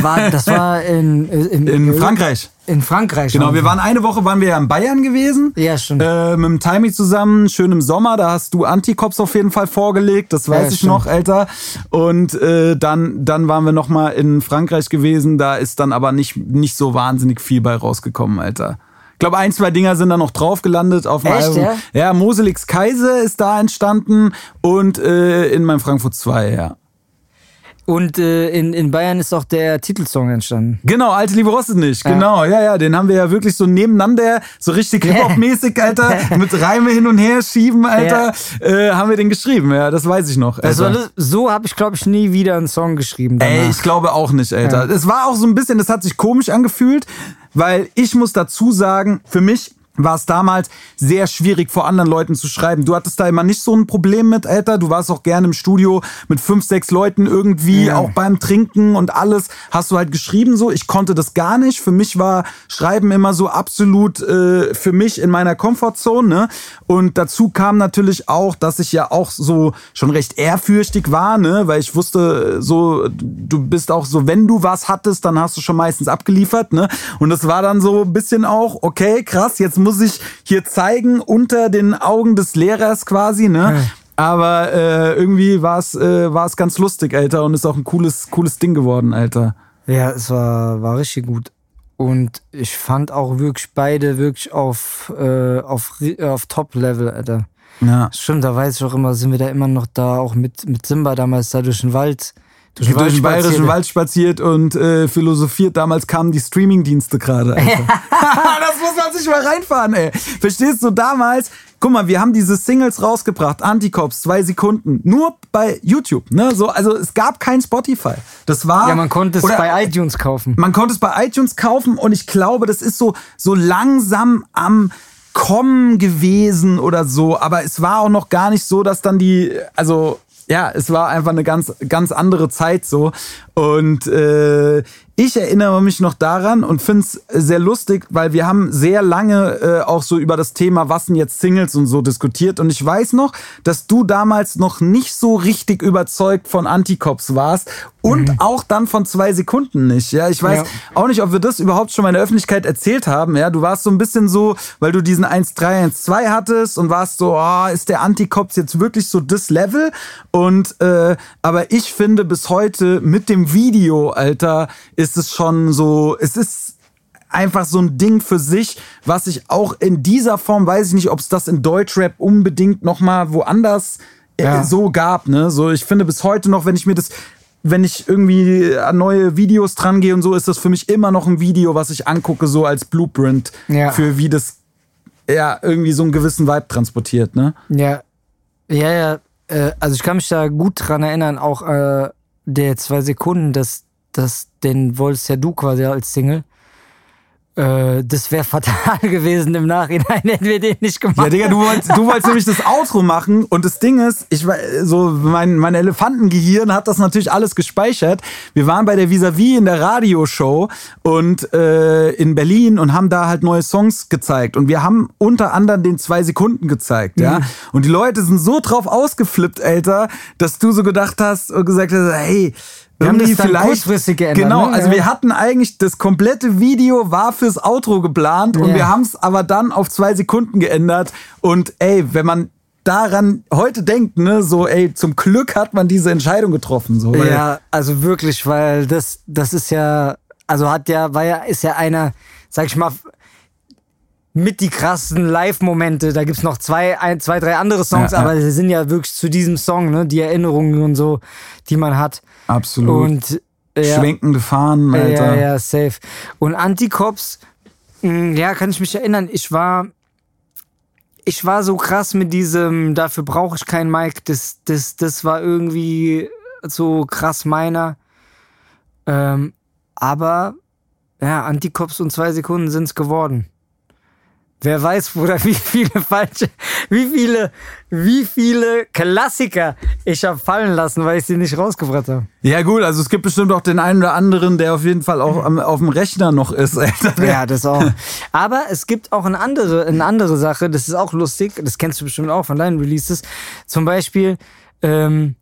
War, das war in, in, in Frankreich. In Frankreich. Genau, wir waren eine Woche waren wir ja in Bayern gewesen. Ja, stimmt. Äh, mit dem Timey zusammen, schön im Sommer. Da hast du Antikops auf jeden Fall vorgelegt. Das weiß ja, ich stimmt. noch, Alter. Und äh, dann, dann waren wir noch mal in Frankreich gewesen. Da ist dann aber nicht, nicht so wahnsinnig viel bei rausgekommen, Alter. Ich glaube, ein, zwei Dinger sind da noch drauf gelandet auf dem Echt, Album. Ja, ja Moselix Kaiser ist da entstanden und äh, in meinem Frankfurt 2, ja. Und äh, in, in Bayern ist auch der Titelsong entstanden. Genau, Alte Liebe rostet nicht. Ja. Genau, ja, ja. Den haben wir ja wirklich so nebeneinander, so richtig Hip-Hop-mäßig, Alter, mit Reime hin und her schieben, Alter, ja. äh, haben wir den geschrieben. Ja, das weiß ich noch. Das war, so habe ich, glaube ich, nie wieder einen Song geschrieben. Danach. Ey, ich glaube auch nicht, Alter. Es war auch so ein bisschen, das hat sich komisch angefühlt, weil ich muss dazu sagen, für mich war es damals sehr schwierig, vor anderen Leuten zu schreiben. Du hattest da immer nicht so ein Problem mit, Alter. Du warst auch gerne im Studio mit fünf, sechs Leuten irgendwie, ja. auch beim Trinken und alles. Hast du halt geschrieben so. Ich konnte das gar nicht. Für mich war Schreiben immer so absolut äh, für mich in meiner Komfortzone. Ne? Und dazu kam natürlich auch, dass ich ja auch so schon recht ehrfürchtig war, ne? weil ich wusste, so, du bist auch so, wenn du was hattest, dann hast du schon meistens abgeliefert. Ne? Und das war dann so ein bisschen auch, okay, krass, jetzt muss muss ich hier zeigen unter den Augen des Lehrers quasi, ne? Ja. Aber äh, irgendwie war es äh, war's ganz lustig, Alter, und ist auch ein cooles, cooles Ding geworden, Alter. Ja, es war, war richtig gut. Und ich fand auch wirklich beide wirklich auf, äh, auf, auf Top-Level, Alter. Ja. Stimmt, da weiß ich auch immer, sind wir da immer noch da, auch mit, mit Simba damals da durch den Wald. Durch den, durch den bayerischen Wald spaziert und äh, philosophiert. Damals kamen die Streamingdienste gerade. das muss man sich mal reinfahren, ey. Verstehst du, damals, guck mal, wir haben diese Singles rausgebracht, Anticops, zwei Sekunden, nur bei YouTube. Ne? So, also es gab kein Spotify. Das war. Ja, man konnte es oder, bei iTunes kaufen. Man konnte es bei iTunes kaufen und ich glaube, das ist so, so langsam am kommen gewesen oder so, aber es war auch noch gar nicht so, dass dann die, also ja, es war einfach eine ganz, ganz andere Zeit so. Und äh, ich erinnere mich noch daran und finde es sehr lustig, weil wir haben sehr lange äh, auch so über das Thema, was denn jetzt Singles und so diskutiert. Und ich weiß noch, dass du damals noch nicht so richtig überzeugt von Anticops warst und mhm. auch dann von zwei Sekunden nicht. Ja, ich weiß ja. auch nicht, ob wir das überhaupt schon mal in der Öffentlichkeit erzählt haben. Ja, du warst so ein bisschen so, weil du diesen 1-3, 1-2 hattest und warst so, oh, ist der Anticops jetzt wirklich so das Level? Und äh, aber ich finde bis heute mit dem Video, Alter, ist es schon so, es ist einfach so ein Ding für sich, was ich auch in dieser Form, weiß ich nicht, ob es das in Deutschrap unbedingt noch mal woanders äh, ja. so gab, ne? So, ich finde bis heute noch, wenn ich mir das wenn ich irgendwie an neue Videos dran gehe und so, ist das für mich immer noch ein Video, was ich angucke, so als Blueprint ja. für wie das ja irgendwie so einen gewissen Vibe transportiert, ne? Ja. Ja, ja. Äh, also ich kann mich da gut dran erinnern, auch äh, der zwei Sekunden, dass, dass den wolltest ja du quasi als Single. Äh, das wäre fatal gewesen im Nachhinein, hätten wir den nicht gemacht. Ja, Digga, du wolltest, du wolltest nämlich das Outro machen und das Ding ist, ich so mein, mein Elefantengehirn hat das natürlich alles gespeichert. Wir waren bei der Vis-a-vis in der Radioshow und äh, in Berlin und haben da halt neue Songs gezeigt und wir haben unter anderem den zwei Sekunden gezeigt, ja. Mhm. Und die Leute sind so drauf ausgeflippt, Alter, dass du so gedacht hast und gesagt hast, hey, wir haben das dann vielleicht, kurzfristig geändert. Genau, ne? also wir hatten eigentlich, das komplette Video war fürs Outro geplant und wir haben es aber dann auf zwei Sekunden geändert. Und ey, wenn man daran heute denkt, ne, so, ey, zum Glück hat man diese Entscheidung getroffen. So, ja, also wirklich, weil das, das ist ja, also hat ja, war ja, ist ja einer, sag ich mal, mit die krassen Live-Momente. Da gibt's noch zwei, ein, zwei, drei andere Songs, ja, ja. aber sie sind ja wirklich zu diesem Song, ne, die Erinnerungen und so, die man hat. Absolut. Und ja, schwenkende Fahnen, Alter. Ja, ja, safe. Und Anticops, hm, ja, kann ich mich erinnern, ich war ich war so krass mit diesem, dafür brauche ich kein Mic, das, das, das war irgendwie so krass meiner. Ähm, aber ja, Anticops und zwei Sekunden sind's geworden. Wer weiß, Bruder, wie viele falsche, wie viele, wie viele Klassiker ich habe fallen lassen, weil ich sie nicht rausgebracht habe. Ja gut, also es gibt bestimmt auch den einen oder anderen, der auf jeden Fall auch am, auf dem Rechner noch ist. Ja, das auch. Aber es gibt auch eine andere, eine andere Sache, das ist auch lustig, das kennst du bestimmt auch von deinen Releases. Zum Beispiel ähm,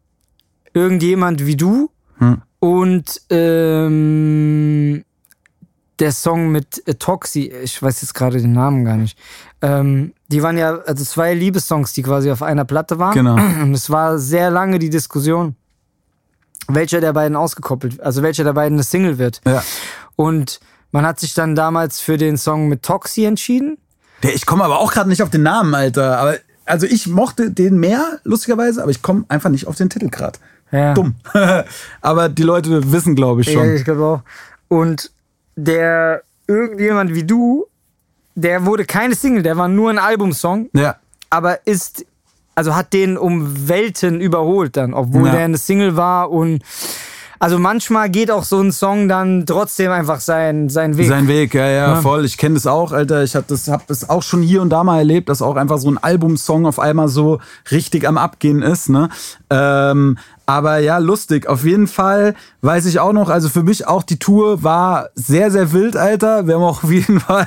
irgendjemand wie du hm. und ähm, der Song mit äh, Toxi, ich weiß jetzt gerade den Namen gar nicht. Ähm, die waren ja, also zwei Liebessongs, die quasi auf einer Platte waren. Genau. Und es war sehr lange die Diskussion, welcher der beiden ausgekoppelt, also welcher der beiden eine Single wird. Ja. Und man hat sich dann damals für den Song mit Toxi entschieden. Der, ich komme aber auch gerade nicht auf den Namen, Alter. Aber also ich mochte den mehr, lustigerweise, aber ich komme einfach nicht auf den Titel gerade. Ja. Dumm. aber die Leute wissen, glaube ich, schon. Ja, ich glaube auch. Und der irgendjemand wie du, der wurde keine Single, der war nur ein Albumsong. Ja. Aber ist, also hat den um Welten überholt dann, obwohl ja. der eine Single war und also manchmal geht auch so ein Song dann trotzdem einfach sein, sein Weg. Sein Weg, ja, ja, ja. voll. Ich kenne das auch, Alter. Ich habe das, hab das auch schon hier und da mal erlebt, dass auch einfach so ein Albumsong auf einmal so richtig am Abgehen ist. Ne? Ähm, aber ja, lustig. Auf jeden Fall weiß ich auch noch, also für mich auch die Tour war sehr, sehr wild, Alter. Wir haben auch auf jeden Fall,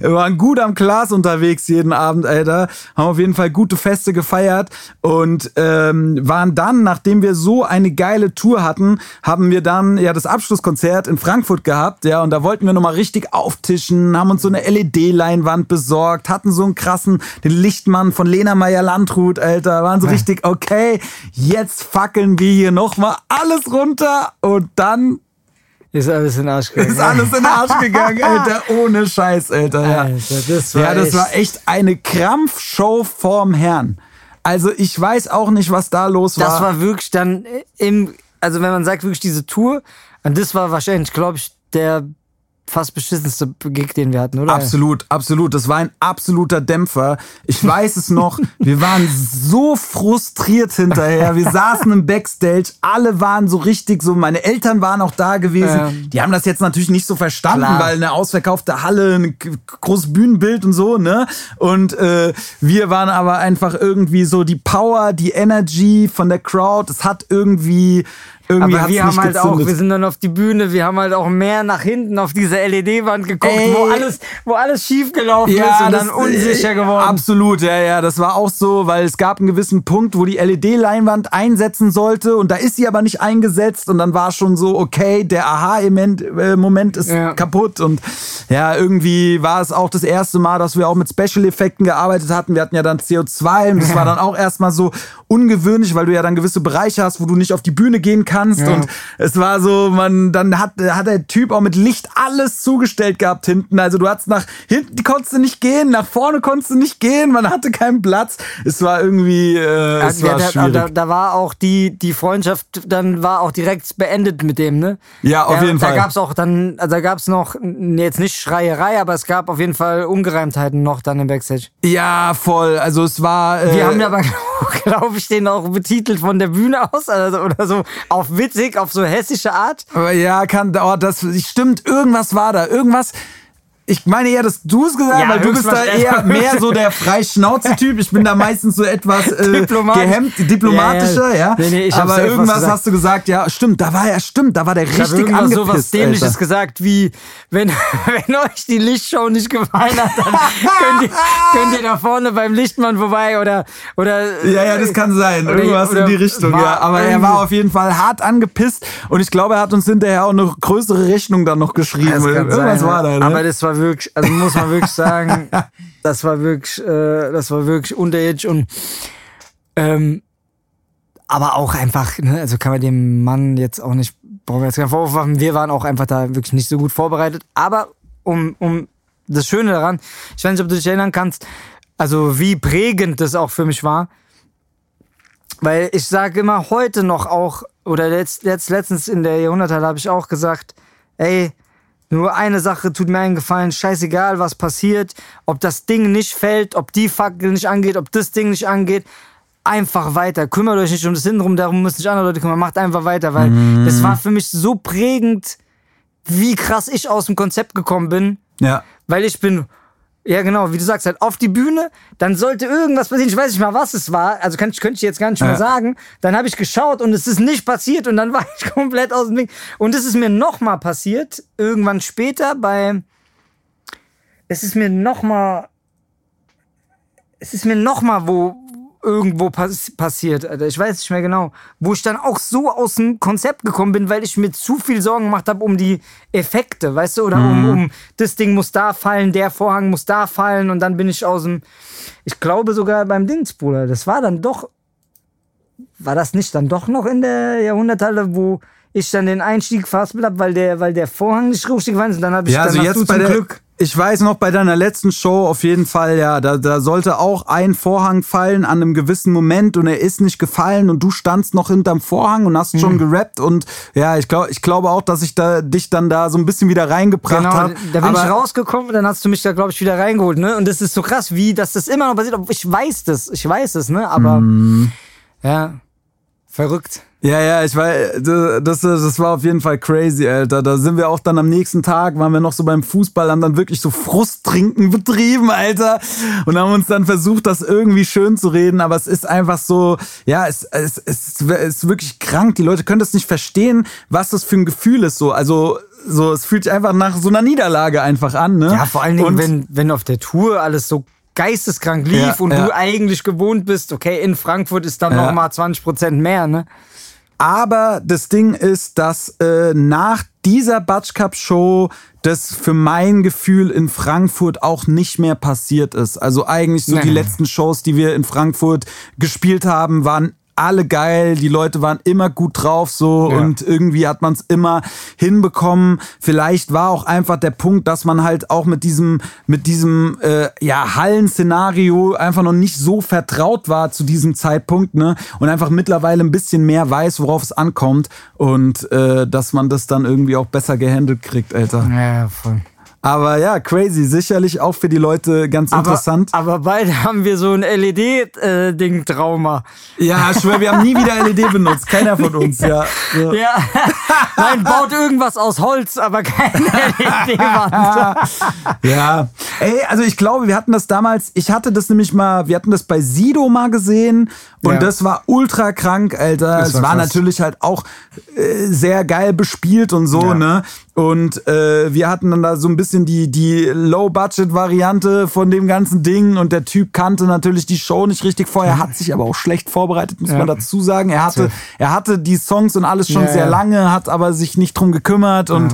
wir waren gut am Glas unterwegs jeden Abend, Alter. Haben auf jeden Fall gute Feste gefeiert und ähm, waren dann, nachdem wir so eine geile Tour hatten, haben wir dann ja das Abschlusskonzert in Frankfurt gehabt, ja, und da wollten wir nochmal richtig auftischen, haben uns so eine LED-Leinwand besorgt, hatten so einen krassen, den Lichtmann von Lena Meyer-Landrut, Alter, waren so richtig, okay, jetzt fackeln wir hier nochmal alles runter und dann Ist alles in den Arsch gegangen. Ist alles in den Arsch gegangen, Alter. Ohne Scheiß, Alter. Ja, Alter, das war ja, das echt- war echt eine Krampfshow vorm Herrn. Also ich weiß auch nicht, was da los war. Das war wirklich dann im, also wenn man sagt wirklich diese Tour, und das war wahrscheinlich, glaube ich, der fast beschissenste Gig, den wir hatten, oder? Absolut, absolut. Das war ein absoluter Dämpfer. Ich weiß es noch. Wir waren so frustriert hinterher. Wir saßen im Backstage. Alle waren so richtig so. Meine Eltern waren auch da gewesen. Ähm. Die haben das jetzt natürlich nicht so verstanden, Klar. weil eine ausverkaufte Halle, ein großes Bühnenbild und so, ne? Und äh, wir waren aber einfach irgendwie so die Power, die Energy von der Crowd. Es hat irgendwie. Irgendwie Aber wir haben halt auch, gezündet. wir sind dann auf die Bühne, wir haben halt auch mehr nach hinten auf diese LED-Wand geguckt, Ey. wo alles, wo alles schief gelaufen ist und dann unsicher äh, geworden. Absolut, ja, ja, das war auch so, weil es gab einen gewissen Punkt, wo die LED-Leinwand einsetzen sollte und da ist sie aber nicht eingesetzt und dann war schon so, okay, der Aha-Moment äh, ist Ja. kaputt und ja, irgendwie war es auch das erste Mal, dass wir auch mit Special-Effekten gearbeitet hatten. Wir hatten ja dann CO2 und das war dann auch erstmal so ungewöhnlich, weil du ja dann gewisse Bereiche hast, wo du nicht auf die Bühne gehen kannst und es war so, man, dann hat, hat der Typ auch mit Licht alles zugestellt gehabt hinten. Also du hattest nach hinten konntest du nicht gehen, nach vorne konntest du nicht gehen, man hatte keinen Platz. Es war irgendwie, äh, es Ja, war da, schwierig. da, da war auch die, die Freundschaft, dann war auch direkt beendet mit dem, ne? Ja, auf da, jeden da Fall. Da gab's auch dann, also da gab's noch, jetzt nicht Schreierei, aber es gab auf jeden Fall Ungereimtheiten noch dann im Backstage. ja, voll. Also es war. Äh, Wir haben ja aber, glaube ich, den auch betitelt von der Bühne aus, also, oder so, auf witzig, auf so hessische Art. Ja, kann, oh, das stimmt, irgendwas war da, irgendwas. Ich meine eher, dass du es gesagt hast, Ja, weil du bist da eher mehr so der Freischnauze-Typ. Ich bin da meistens so etwas äh, Diplomatisch. gehemmt, diplomatischer, Ja, ja. Nee, nee, ich Aber was irgendwas hast du gesagt, ja, stimmt, da war ja, stimmt, da war der Ich richtig irgendwas angepisst. sowas Dämliches Alter. gesagt wie, wenn, wenn euch die Lichtshow nicht gefallen hat, dann könnt ihr, könnt ihr da vorne beim Lichtmann vorbei oder, oder Ja, ja, das kann sein. Oder- Irgendwas oder in die Richtung, war ja. Aber er war auf jeden Fall hart angepisst und ich glaube, er hat uns hinterher auch eine größere Rechnung dann noch geschrieben. Irgendwas sein, war da, ne? Aber das war wirklich, also muss man wirklich sagen, das war wirklich, äh, das war wirklich unterirdisch und ähm, aber auch einfach, ne, also kann man dem Mann jetzt auch nicht, brauchen wir jetzt keinen Vorwurf machen, wir waren auch einfach da wirklich nicht so gut vorbereitet. Aber um, um das Schöne daran, ich weiß nicht, ob du dich erinnern kannst, also wie prägend das auch für mich war. Weil ich sage immer heute noch auch, oder letzt, letzt, letztens in der Jahrhunderthalle habe ich auch gesagt, ey, nur eine Sache tut mir einen Gefallen, scheißegal, was passiert, ob das Ding nicht fällt, ob die Fackel nicht angeht, ob das Ding nicht angeht, einfach weiter. Kümmert euch nicht um das Hintenrum, darum müssen sich andere Leute kümmern, macht einfach weiter, weil das war für mich so prägend, wie krass ich aus dem Konzept gekommen bin, ja. weil ich bin, ja genau, wie du sagst, halt auf die Bühne, dann sollte irgendwas passieren, ich weiß nicht mal, was es war, also kann, ich- könnte ich jetzt gar nicht mehr Ja. sagen, dann habe ich geschaut und es ist nicht passiert und dann war ich komplett aus dem Ding. Und es ist mir nochmal passiert, irgendwann später bei, es ist mir nochmal, es ist mir nochmal wo irgendwo pass passiert, Alter. Ich weiß nicht mehr genau. Wo ich dann auch so aus dem Konzept gekommen bin, weil ich mir zu viel Sorgen gemacht habe um die Effekte, weißt du? Oder um, um das Ding muss da fallen, der Vorhang muss da fallen und dann bin ich aus dem. Ich glaube sogar beim Dings, Bruder. Das war dann doch. War das nicht dann doch noch in der Jahrhunderthalle, wo ich dann den Einstieg verhaspelt habe, weil der, weil der Vorhang nicht richtig ist? Und dann habe ich Ja, dann also jetzt bei zum der, Glück. Ich weiß noch, bei deiner letzten Show auf jeden Fall, ja, da, da sollte auch ein Vorhang fallen an einem gewissen Moment und er ist nicht gefallen und du standst noch hinterm Vorhang und hast Mhm. schon gerappt und ja, ich glaube ich glaube auch, dass ich da, dich dann da so ein bisschen wieder reingebracht Genau, habe. da bin ich rausgekommen und dann hast du mich da, glaube ich, wieder reingeholt, ne? Und das ist so krass, wie, dass das immer noch passiert. Ich weiß das, ich weiß es, ne? Aber, Mhm. ja, verrückt. Ja, ja, ich weiß, das, das war auf jeden Fall crazy, Alter. Da sind wir auch dann am nächsten Tag, waren wir noch so beim Fußball, haben dann wirklich so Frusttrinken betrieben, Alter. Und haben uns dann versucht, das irgendwie schön zu reden. Aber es ist einfach so, ja, es, es, es ist wirklich krank. Die Leute können das nicht verstehen, was das für ein Gefühl ist. So, also, so, es fühlt sich einfach nach so einer Niederlage einfach an, ne? Ja, vor allen Dingen, Und- wenn, wenn auf der Tour alles so geisteskrank lief Ja, und ja. du eigentlich gewohnt bist, okay, in Frankfurt ist dann Ja. noch mal 20 Prozent mehr, ne? Aber das Ding ist, dass äh, nach dieser Batsch Cup Show das für mein Gefühl in Frankfurt auch nicht mehr passiert ist. Also eigentlich so Nee. die letzten Shows, die wir in Frankfurt gespielt haben, waren alle geil, die Leute waren immer gut drauf so Ja. und irgendwie hat man es immer hinbekommen. Vielleicht war auch einfach der Punkt, dass man halt auch mit diesem, mit diesem äh, ja, Hallenszenario einfach noch nicht so vertraut war zu diesem Zeitpunkt, ne? Und einfach mittlerweile ein bisschen mehr weiß, worauf es ankommt und äh, dass man das dann irgendwie auch besser gehandelt kriegt, Alter. Ja, voll. Aber ja, crazy. Sicherlich auch für die Leute ganz interessant. Aber, beide haben wir so ein LED-Ding-Trauma. ja, ich schwör, wir haben nie wieder LED benutzt. Keiner von uns, ja. ja. Ja. Nein, baut irgendwas aus Holz, aber keine LED-Wand. Ja, ey, also ich glaube, wir hatten das damals, ich hatte das nämlich mal, wir hatten das bei Sido mal gesehen und Ja. das war ultra krank, Alter. Das es war war krass. natürlich halt auch äh, sehr geil bespielt und so, Ja. ne? Und äh, wir hatten dann da so ein bisschen die, die Low-Budget-Variante von dem ganzen Ding und der Typ kannte natürlich die Show nicht richtig vorher, hat sich aber auch schlecht vorbereitet, muss Ja. man dazu sagen. Er hatte, er hatte die Songs und alles schon Ja, sehr ja. lange, hat aber sich nicht drum gekümmert und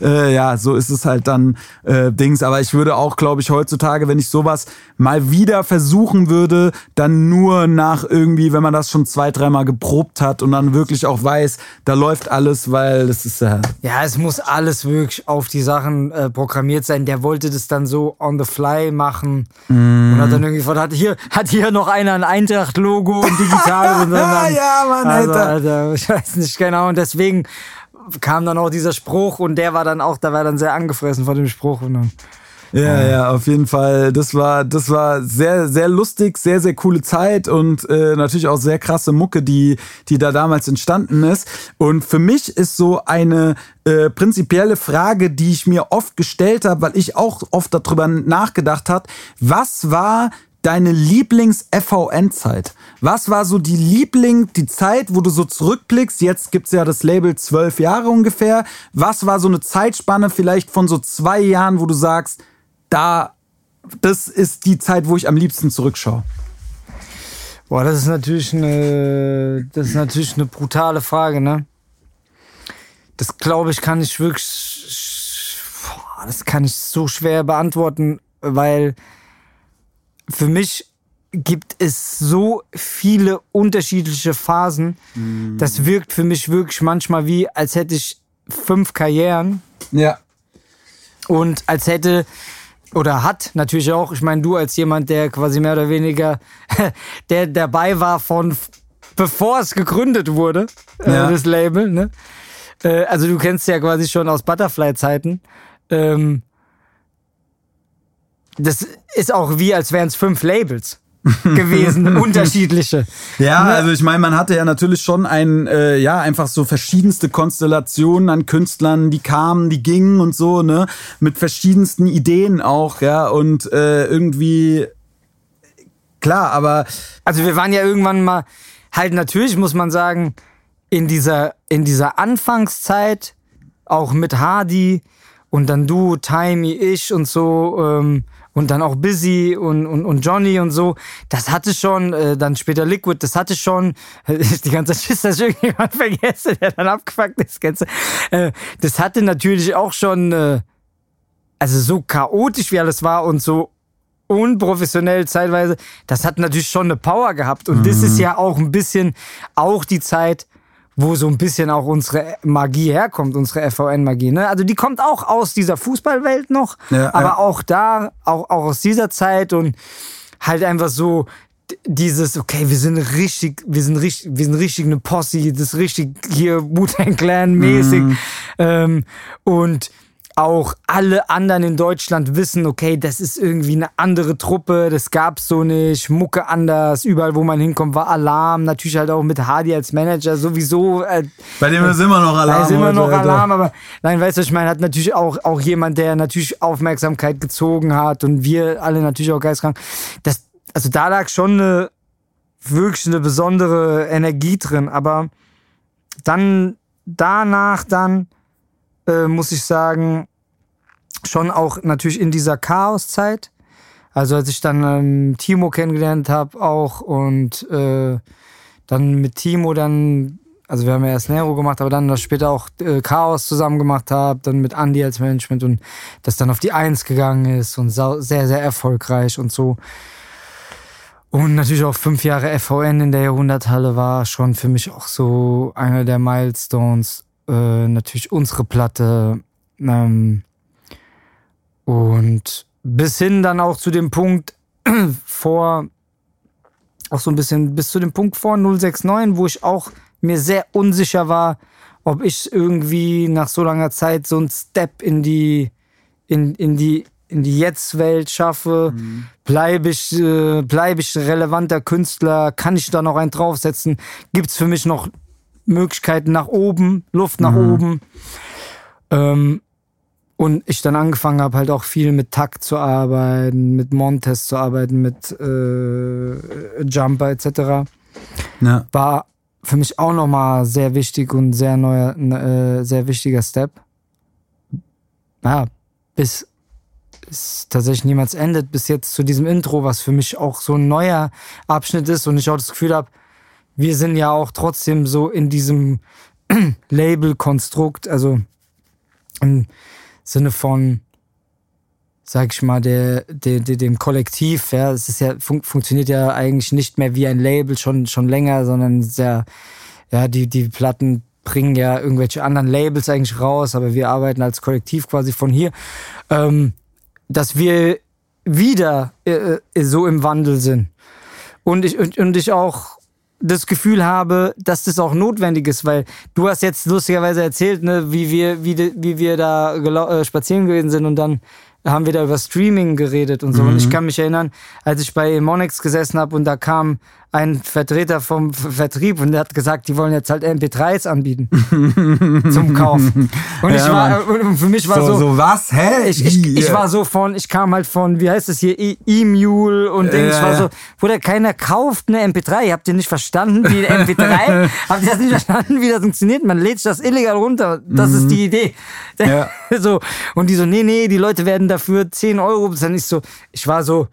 äh, ja, so ist es halt dann äh, Dings. Aber ich würde auch, glaube ich, heutzutage, wenn ich sowas mal wieder versuchen würde, dann nur nach irgendwie, wenn man das schon zwei, dreimal geprobt hat und dann wirklich auch weiß, da läuft alles, weil das ist ja. Ja, es muss alles wirklich auf die Sachen äh, programmiert sein. Der wollte das dann so on the fly machen und hat dann irgendwie von, hat hier, hat hier noch einer ein Eintracht-Logo und digital und dann, dann ja, Mann, also, Alter. Alter, ich weiß nicht genau. Und deswegen kam dann auch dieser Spruch und der war dann auch, da war dann sehr angefressen von dem Spruch. Und dann, Ja, ja, auf jeden Fall. Das war, das war sehr, sehr lustig, sehr, sehr coole Zeit und äh, natürlich auch sehr krasse Mucke, die, die da damals entstanden ist. Und für mich ist so eine äh, prinzipielle Frage, die ich mir oft gestellt habe, weil ich auch oft darüber nachgedacht habe, was war deine Lieblings-FVN-Zeit? Was war so die Liebling, die Zeit, wo du so zurückblickst? Jetzt gibt's ja das Label zwölf Jahre ungefähr. Was war so eine Zeitspanne vielleicht von so zwei Jahren, wo du sagst, da, das ist die Zeit, wo ich am liebsten zurückschaue? boah, das ist natürlich eine, das ist natürlich eine brutale Frage, ne? Das glaube ich, kann ich wirklich, boah, das kann ich so schwer beantworten, weil für mich gibt es so viele unterschiedliche Phasen. Das wirkt für mich wirklich manchmal wie, als hätte ich fünf Karrieren Ja. und als hätte oder hat natürlich auch, ich meine, du als jemand, der quasi mehr oder weniger der dabei war von bevor es gegründet wurde, Ja. äh, das Label, ne? Äh, also du kennst ja quasi schon aus Butterfly-Zeiten. Ähm, das ist auch wie, als wären es fünf Labels gewesen, unterschiedliche. Ja, Ne? also ich meine, man hatte ja natürlich schon ein, äh, ja, einfach so verschiedenste Konstellationen an Künstlern, die kamen, die gingen und so, ne, mit verschiedensten Ideen auch, ja, und äh, irgendwie, klar, aber Also wir waren ja irgendwann mal, halt natürlich muss man sagen, in dieser, in dieser Anfangszeit, auch mit Hardy und dann du, Timey, ich und so, ähm, und dann auch Busy und, und, und Johnny und so, das hatte schon, äh, dann später Liquid, das hatte schon, die ganze Schiss, dass ich irgendjemand vergesse, der dann abgefuckt ist, kennst du? Äh, das hatte natürlich auch schon, äh, also so chaotisch wie alles war und so unprofessionell zeitweise, das hat natürlich schon eine Power gehabt. Und das ist ja auch ein bisschen auch die Zeit, wo so ein bisschen auch unsere Magie herkommt, unsere FVN-Magie. Ne? Also die kommt auch aus dieser Fußballwelt noch, Ja, aber ja. auch da, auch, auch aus dieser Zeit und halt einfach so dieses, okay, wir sind richtig, wir sind richtig, wir sind richtig eine Posse, das ist richtig hier Wu-Tang Clan mäßig. Ähm, und auch alle anderen in Deutschland wissen, okay, das ist irgendwie eine andere Truppe, das gab's so nicht, Mucke anders, überall wo man hinkommt war Alarm, natürlich halt auch mit Hardy als Manager, sowieso, äh, bei dem ist immer noch Alarm. da ist immer noch Alter. Alarm, aber nein, weißt du, ich meine, hat natürlich auch, auch jemand, der natürlich Aufmerksamkeit gezogen hat und wir alle natürlich auch geistkrank. Das, also da lag schon eine, wirklich eine besondere Energie drin, aber dann, danach dann, äh, muss ich sagen, schon auch natürlich in dieser Chaoszeit. Also als ich dann ähm, Timo kennengelernt habe auch und äh, dann mit Timo dann, also wir haben ja erst Nero gemacht, aber dann das später auch äh, Chaos zusammen gemacht habe, dann mit Andy als Management und das dann auf die Eins gegangen ist und sehr, sehr erfolgreich und so. Und natürlich auch fünf Jahre FVN in der Jahrhunderthalle war schon für mich auch so einer der Milestones. Äh, natürlich unsere Platte. Ähm, und bis hin dann auch zu dem Punkt vor, auch so ein bisschen bis zu dem Punkt vor 069, wo ich auch mir sehr unsicher war, ob ich irgendwie nach so langer Zeit so einen Step in die, in, in die, in die Jetzt-Welt schaffe. Mhm. Bleibe ich, äh, bleib ich relevanter Künstler? Kann ich da noch einen draufsetzen? Gibt es für mich noch Möglichkeiten nach oben, Luft nach mhm. oben? Ähm, und ich dann angefangen habe, halt auch viel mit Takt zu arbeiten, mit Montes zu arbeiten, mit äh, Jumper etc. Ja. War für mich auch nochmal sehr wichtig und sehr neuer, äh, sehr wichtiger Step. Ja, bis es tatsächlich niemals endet, bis jetzt zu diesem Intro, was für mich auch so ein neuer Abschnitt ist und ich auch das Gefühl habe, wir sind ja auch trotzdem so in diesem Label-Konstrukt, also im Sinne von, sag ich mal, der, der, der, dem Kollektiv, ja, es ist ja, fun funktioniert ja eigentlich nicht mehr wie ein Label schon, schon länger, sondern sehr, ja, die, die Platten bringen ja irgendwelche anderen Labels eigentlich raus, aber wir arbeiten als Kollektiv quasi von hier, ähm, dass wir wieder äh, äh so im Wandel sind. Und ich, und, und ich auch das Gefühl habe, dass das auch notwendig ist, weil du hast jetzt lustigerweise erzählt, ne, wie wir, wie, wie wir da äh, spazieren gewesen sind und dann haben wir da über Streaming geredet und so. Mhm. Und ich mhm. kann mich erinnern, als ich bei Monix gesessen habe und da kam ein Vertreter vom Vertrieb und der hat gesagt, die wollen jetzt halt MP3s anbieten zum Kauf. Und ja, ich war, und für mich war so, so, so was, hä? Ich, ich, ich, war so von, ich kam halt von, wie heißt das hier, e, E-Mule und ja, ich war so, Bruder, keiner kauft eine MP3. Habt ihr nicht verstanden, wie eine MP3? Habt ihr das nicht verstanden, wie das funktioniert? Man lädt das illegal runter. Das mhm. ist die Idee. Ja. so. Und die so, nee, nee, die Leute werden dafür 10 Euro bezahlen. Ich so, ich war so,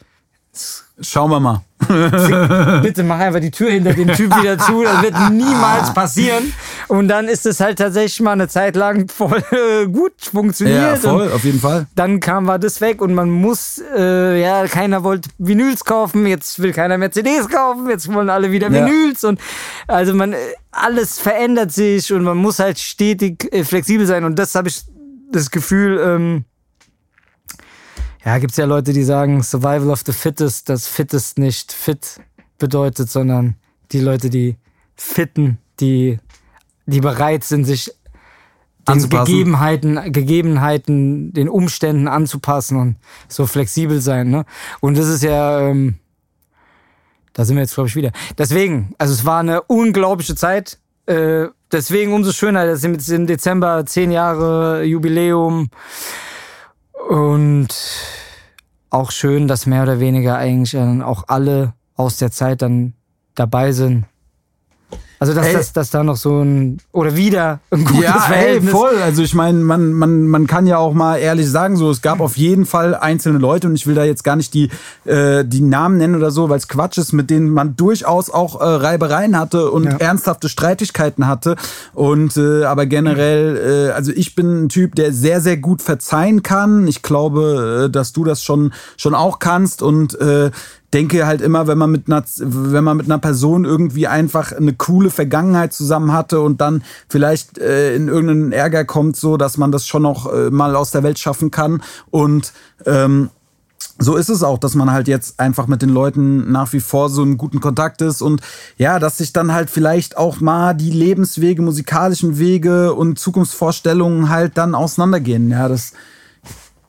Schauen wir mal. Bitte mach einfach die Tür hinter dem Typ wieder zu. Das wird niemals passieren. Und dann ist es halt tatsächlich mal eine Zeit lang voll äh, gut funktioniert. Ja, voll, auf jeden Fall. Dann kam war das weg und man muss, äh, ja, keiner wollte Vinyls kaufen, jetzt will keiner mehr CDs kaufen, jetzt wollen alle wieder Vinyls. Ja. Und also man, äh, alles verändert sich und man muss halt stetig äh, flexibel sein. Und das habe ich das Gefühl, ähm, ja, gibt es ja Leute, die sagen, Survival of the Fittest, das Fittest nicht fit bedeutet, sondern die Leute, die fitten, die, die bereit sind, sich den Gegebenheiten, Gegebenheiten, den Umständen anzupassen und so flexibel sein. Ne? Und das ist ja, ähm, da sind wir jetzt, glaube ich, wieder. Deswegen, also es war eine unglaubliche Zeit. Äh, deswegen umso schöner, dass jetzt im Dezember zehn Jahre Jubiläum. Und auch schön, dass mehr oder weniger eigentlich dann auch alle aus der Zeit dann dabei sind. Also dass, dass, dass da noch so ein oder wieder ein gutes ja, Verhältnis. Ey, voll. Also ich meine, man, man, man kann ja auch mal ehrlich sagen, so es gab auf jeden Fall einzelne Leute und ich will da jetzt gar nicht die, äh, die Namen nennen oder so, weil es Quatsch ist, mit denen man durchaus auch äh, Reibereien hatte und ja. ernsthafte Streitigkeiten hatte. Und äh, aber generell, äh, also ich bin ein Typ, der sehr, sehr gut verzeihen kann. Ich glaube, äh, dass du das schon, schon auch kannst und äh, denke halt immer, wenn man mit einer, wenn man mit einer Person irgendwie einfach eine coole Vergangenheit zusammen hatte und dann vielleicht äh, in irgendeinen Ärger kommt, so dass man das schon noch äh, mal aus der Welt schaffen kann. Und ähm, so ist es auch, dass man halt jetzt einfach mit den Leuten nach wie vor so einen guten Kontakt ist und ja, dass sich dann halt vielleicht auch mal die Lebenswege, musikalischen Wege und Zukunftsvorstellungen halt dann auseinandergehen. Ja, das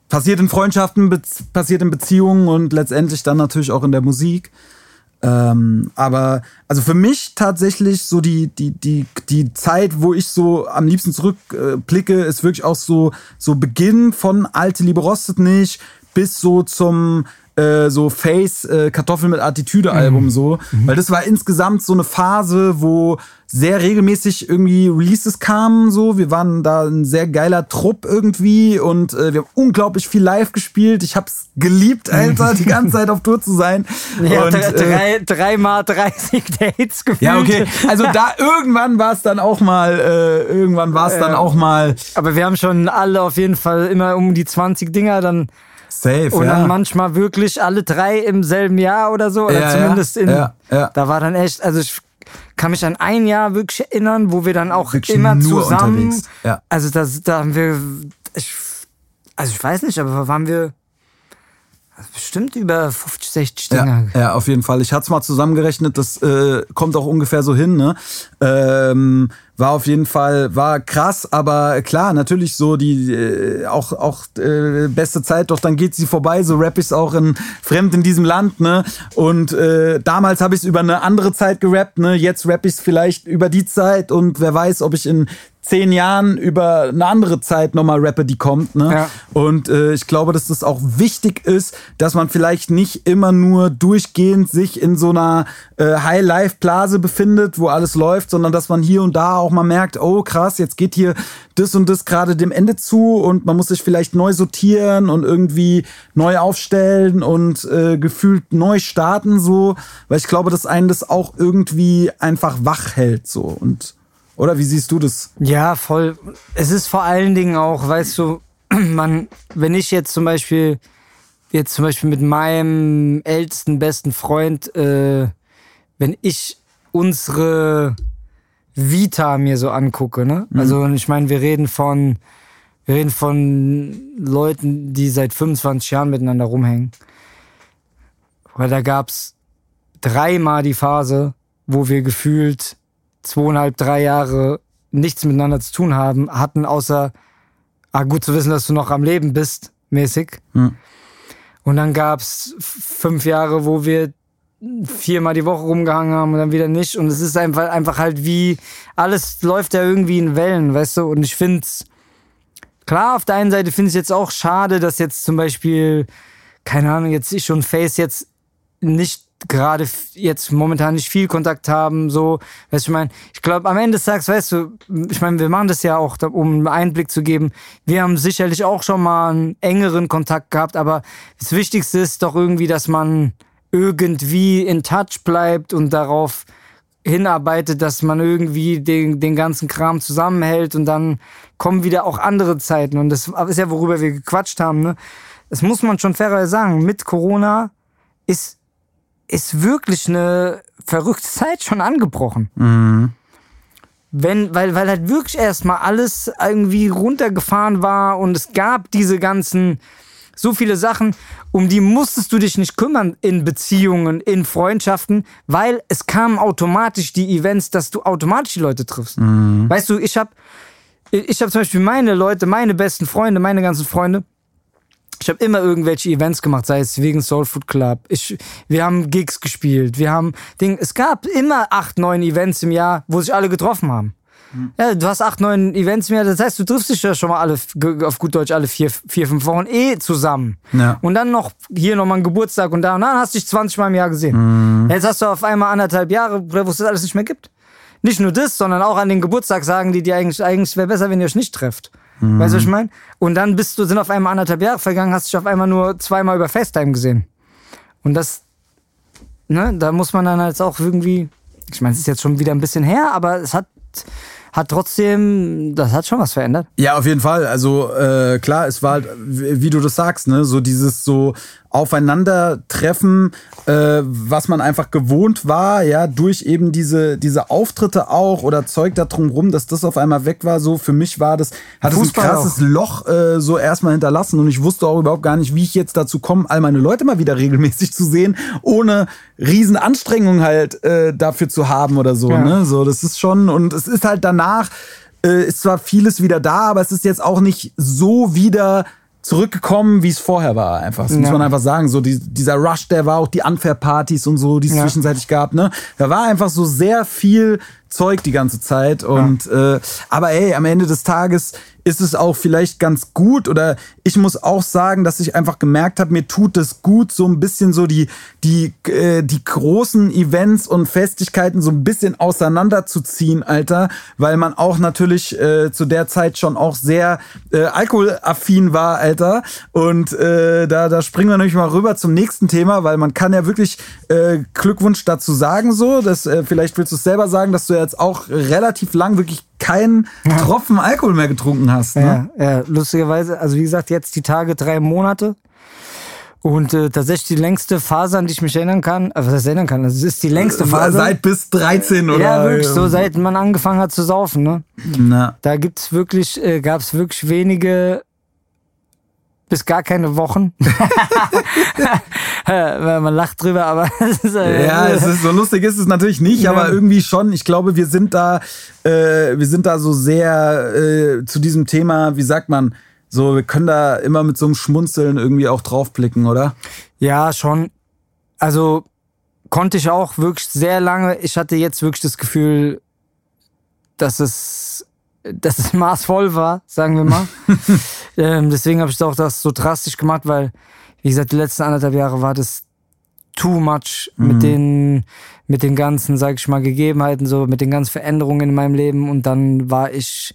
passiert in Freundschaften, passiert in Beziehungen und letztendlich dann natürlich auch in der Musik. Ähm, aber also für mich tatsächlich so die, die, die, die Zeit, wo ich so am liebsten zurückblicke, ist wirklich auch so, so Beginn von Alte Liebe rostet nicht bis so zum äh, so Face äh, Kartoffel mit Attitüde Album mhm. so, mhm. weil das war insgesamt so eine Phase, wo sehr regelmäßig irgendwie Releases kamen so. Wir waren da ein sehr geiler Trupp irgendwie und äh, wir haben unglaublich viel live gespielt. Ich hab's geliebt, Alter, die ganze Zeit auf Tour zu sein. Ja, und, drei, äh, dreimal 30 Dates gefühlt. Ja, okay. Also da irgendwann war es dann auch mal, äh, irgendwann war es dann auch mal. Aber wir haben schon alle auf jeden Fall immer um die 20 Dinger dann Safe, Und ja. dann manchmal wirklich alle drei im selben Jahr oder so. Oder Ja, zumindest ja, in. ja, ja. Da war dann echt, also ich kann mich an ein Jahr wirklich erinnern, wo wir dann auch Wirklich immer nur zusammen. Also das, da haben wir. Ich, also ich weiß nicht, aber waren wir bestimmt über 50, 60 Ja, Dinger. ja, auf jeden Fall. Ich hatte es mal zusammengerechnet, das äh, kommt auch ungefähr so hin. Ne? Ähm, war auf jeden Fall, war krass, aber klar, natürlich so die äh, auch, auch äh, beste Zeit, doch dann geht sie vorbei, so rap ich's auch in fremd in diesem Land, ne? Und äh, damals habe ich über eine andere Zeit gerappt, ne? Jetzt rap ich's vielleicht über die Zeit und wer weiß, ob ich in zehn Jahren über eine andere Zeit nochmal rappe, die kommt. Ne? Ja. Und äh, ich glaube, dass das auch wichtig ist, dass man vielleicht nicht immer nur durchgehend sich in so einer äh, High-Life-Blase befindet, wo alles läuft, sondern dass man hier und da auch mal merkt, oh krass, jetzt geht hier das und das gerade dem Ende zu und man muss sich vielleicht neu sortieren und irgendwie neu aufstellen und äh, gefühlt neu starten so, weil ich glaube, dass einen das auch irgendwie einfach wach hält so und oder wie siehst du das? Ja, voll. Es ist vor allen Dingen auch, weißt du, man, wenn ich jetzt zum Beispiel, jetzt zum Beispiel mit meinem ältesten besten Freund, äh, wenn ich unsere Vita mir so angucke, ne? Also ich meine, wir reden von, wir reden von Leuten, die seit 25 Jahren miteinander rumhängen. Weil da gab's dreimal die Phase, wo wir gefühlt zweieinhalb, drei Jahre nichts miteinander zu tun haben, hatten, außer, ah, gut zu wissen, dass du noch am Leben bist, mäßig. Hm. Und dann gab's f- fünf Jahre, wo wir viermal die Woche rumgehangen haben und dann wieder nicht. Und es ist einfach, einfach halt wie, alles läuft ja irgendwie in Wellen, weißt du? Und ich find's, klar, auf der einen Seite finde ich jetzt auch schade, dass jetzt zum Beispiel, keine Ahnung, jetzt ich und Face jetzt nicht gerade jetzt momentan nicht viel Kontakt haben, so, weißt du, ich meine, ich glaube, am Ende des Tages, weißt du, ich meine, wir machen das ja auch, um einen Einblick zu geben, wir haben sicherlich auch schon mal einen engeren Kontakt gehabt, aber das Wichtigste ist doch irgendwie, dass man irgendwie in Touch bleibt und darauf hinarbeitet, dass man irgendwie den, den ganzen Kram zusammenhält und dann kommen wieder auch andere Zeiten. Und das ist ja, worüber wir gequatscht haben. Ne? Das muss man schon fairerweise sagen. Mit Corona ist, ist wirklich eine verrückte Zeit schon angebrochen. Wenn, weil, weil halt wirklich erstmal alles irgendwie runtergefahren war und es gab diese ganzen, so viele Sachen, um die musstest du dich nicht kümmern in Beziehungen, in Freundschaften, weil es kamen automatisch die Events, dass du automatisch die Leute triffst. Weißt du, ich habe ich hab zum Beispiel meine Leute, meine besten Freunde, meine ganzen Freunde, ich habe immer irgendwelche Events gemacht, sei es wegen Soul Food Club. Ich, wir haben Gigs gespielt. Wir haben Ding. Es gab immer acht, neun Events im Jahr, wo sich alle getroffen haben. Ja, du hast acht, neun Events im Jahr. Das heißt, du triffst dich ja schon mal alle, auf gut Deutsch, alle vier, vier fünf Wochen eh zusammen. Ja. Und dann noch hier nochmal einen Geburtstag und da und dann hast du dich 20 Mal im Jahr gesehen. Jetzt hast du auf einmal anderthalb Jahre, wo es das alles nicht mehr gibt. Nicht nur das, sondern auch an den Geburtstag sagen die dir eigentlich, eigentlich wäre besser, wenn ihr euch nicht trefft. Weißt du, was ich meine? Und dann bist du, sind auf einmal anderthalb Jahre vergangen, hast dich auf einmal nur zweimal über FaceTime gesehen. Und das, ne, da muss man dann halt auch irgendwie, ich meine, es ist jetzt schon wieder ein bisschen her, aber es hat, hat trotzdem, das hat schon was verändert. Ja, auf jeden Fall. Also äh, klar, es war halt, wie wie du das sagst, ne, so dieses so Aufeinandertreffen, äh, was man einfach gewohnt war, ja, durch eben diese diese Auftritte auch oder Zeug da drumrum, dass das auf einmal weg war. So für mich war das hat es ein krasses Loch äh, so erstmal hinterlassen und ich wusste auch überhaupt gar nicht, wie ich jetzt dazu komme, all meine Leute mal wieder regelmäßig zu sehen, ohne riesen Anstrengungen halt äh, dafür zu haben oder so. Ja. Ne, so das ist schon und es ist halt danach äh, ist zwar vieles wieder da, aber es ist jetzt auch nicht so wieder zurückgekommen, wie es vorher war. Einfach, das muss Ja. man einfach sagen. So die, dieser Rush, der war auch die Unfair-Partys und so, die es Ja. zwischenzeitlich gab. Ne, da war einfach so sehr viel Zeug die ganze Zeit. Und äh, aber ey, am Ende des Tages ist es auch vielleicht ganz gut oder ich muss auch sagen, dass ich einfach gemerkt habe, mir tut es gut, so ein bisschen so die die äh, die großen Events und Festigkeiten so ein bisschen auseinanderzuziehen, Alter, weil man auch natürlich äh, zu der Zeit schon auch sehr äh, alkoholaffin war, Alter. Und äh, da da springen wir nämlich mal rüber zum nächsten Thema, weil man kann ja wirklich äh, Glückwunsch dazu sagen, so, dass äh, vielleicht willst du es selber sagen, dass du jetzt auch relativ lang wirklich keinen Tropfen Alkohol mehr getrunken hast. Ne? Ja, ja, lustigerweise, also wie gesagt, jetzt die Tage drei Monate. Und äh, tatsächlich die längste Phase, an die ich mich erinnern kann, äh, was heißt erinnern kann, also es ist die längste Phase. Seit bis 13 oder? Ja, wirklich, so seit man angefangen hat zu saufen, ne? Na. Da gibt's wirklich, äh, gab es wirklich wenige bis gar keine Wochen. Weil man lacht drüber, aber es ist, äh, Ja, es ist so lustig ist es natürlich nicht, Ja. aber irgendwie schon. Ich glaube, wir sind da, äh, wir sind da so sehr äh, zu diesem Thema, wie sagt man, so, wir können da immer mit so einem Schmunzeln irgendwie auch draufblicken, oder? Ja, schon. Also konnte ich auch wirklich sehr lange. Ich hatte jetzt wirklich das Gefühl, dass es, dass es maßvoll war, sagen wir mal. ähm, deswegen habe ich auch das so drastisch gemacht, weil, wie gesagt, die letzten anderthalb Jahre war das too much mit den, mit den ganzen, sag ich mal, Gegebenheiten, so mit den ganzen Veränderungen in meinem Leben. Und dann war ich,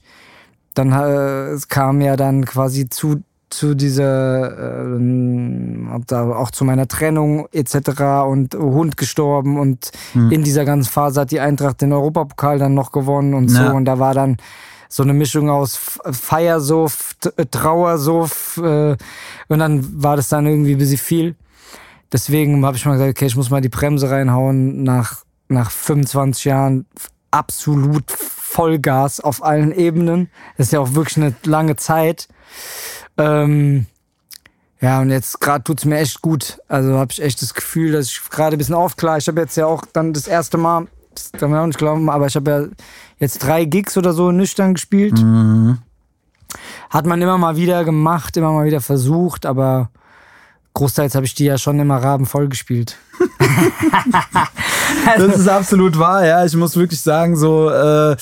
dann äh, es kam ja dann quasi zu zu dieser da auch zu meiner Trennung etc. und Hund gestorben und in dieser ganzen Phase hat die Eintracht den Europapokal dann noch gewonnen und Ja. so und da war dann so eine Mischung aus F- Feiersuff, T- äh, Trauersuff äh, und dann war das dann irgendwie ein bisschen viel. Deswegen habe ich mal gesagt, okay, ich muss mal die Bremse reinhauen nach, nach 25 Jahren absolut Vollgas auf allen Ebenen. Das ist ja auch wirklich eine lange Zeit. Ähm, ja, und jetzt gerade tut's mir echt gut. Also habe ich echt das Gefühl, dass ich gerade ein bisschen aufklar. Ich habe jetzt ja auch dann das erste Mal, das kann man auch nicht glauben, aber ich habe ja jetzt drei Gigs oder so nüchtern gespielt. Hat man immer mal wieder gemacht, immer mal wieder versucht, aber großteils habe ich die ja schon immer rabenvoll gespielt. Das ist absolut wahr, ja. Ich muss wirklich sagen, so, äh,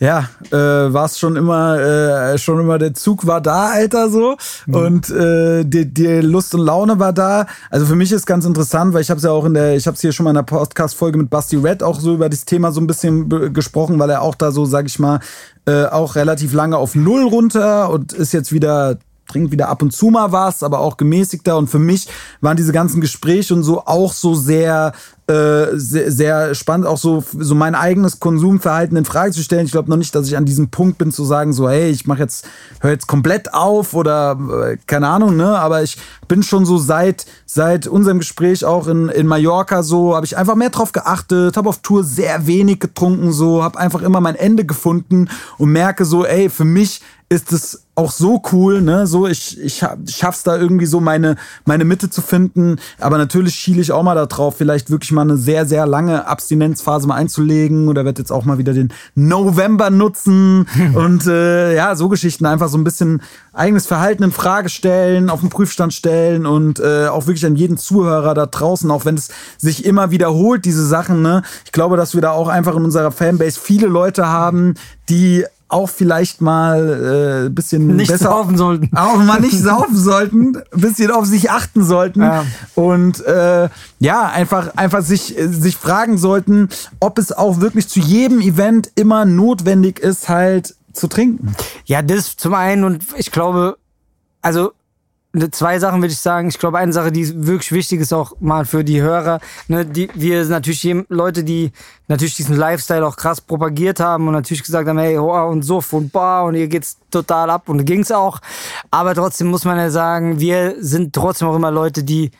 ja, äh, war es schon immer, äh, schon immer der Zug war da, Alter, so. Und äh, die, die Lust und Laune war da. Also für mich ist ganz interessant, weil ich habe es ja auch in der, ich habe es hier schon mal in der Podcast-Folge mit Basti Red auch so über das Thema so ein bisschen gesprochen, weil er auch da so, sag ich mal, äh, auch relativ lange auf Null runter und ist jetzt wieder trinkt wieder ab und zu mal was, aber auch gemäßigter. Und für mich waren diese ganzen Gespräche und so auch so sehr, äh, sehr, sehr spannend, auch so, so mein eigenes Konsumverhalten in Frage zu stellen. Ich glaube noch nicht, dass ich an diesem Punkt bin zu sagen, so, hey, ich mache jetzt, höre jetzt komplett auf oder äh, keine Ahnung, ne? Aber ich bin schon so seit, seit unserem Gespräch auch in, in Mallorca so, habe ich einfach mehr drauf geachtet, habe auf Tour sehr wenig getrunken, so, habe einfach immer mein Ende gefunden und merke so, ey, für mich ist es auch so cool, ne? So, ich, ich schaff's da irgendwie so meine, meine Mitte zu finden. Aber natürlich schiele ich auch mal da drauf, vielleicht wirklich mal eine sehr, sehr lange Abstinenzphase mal einzulegen oder werde jetzt auch mal wieder den November nutzen und äh, ja, so Geschichten einfach so ein bisschen eigenes Verhalten in Frage stellen, auf den Prüfstand stellen und äh, auch wirklich an jeden Zuhörer da draußen, auch wenn es sich immer wiederholt, diese Sachen, ne? Ich glaube, dass wir da auch einfach in unserer Fanbase viele Leute haben, die auch vielleicht mal äh, bisschen Nicht besser saufen sollten. auch mal nicht saufen sollten, ein bisschen auf sich achten sollten Ja. und äh, ja, einfach, einfach sich, sich fragen sollten, ob es auch wirklich zu jedem Event immer notwendig ist, halt zu trinken. Ja, das zum einen und ich glaube, also zwei Sachen würde ich sagen. Ich glaube, eine Sache, die wirklich wichtig ist, auch mal für die Hörer, ne, die wir sind natürlich Leute, die natürlich diesen Lifestyle auch krass propagiert haben und natürlich gesagt haben, hey, hoa und Suff und bar und hier geht's total ab und ging's auch. Aber trotzdem muss man ja sagen, wir sind trotzdem auch immer Leute, die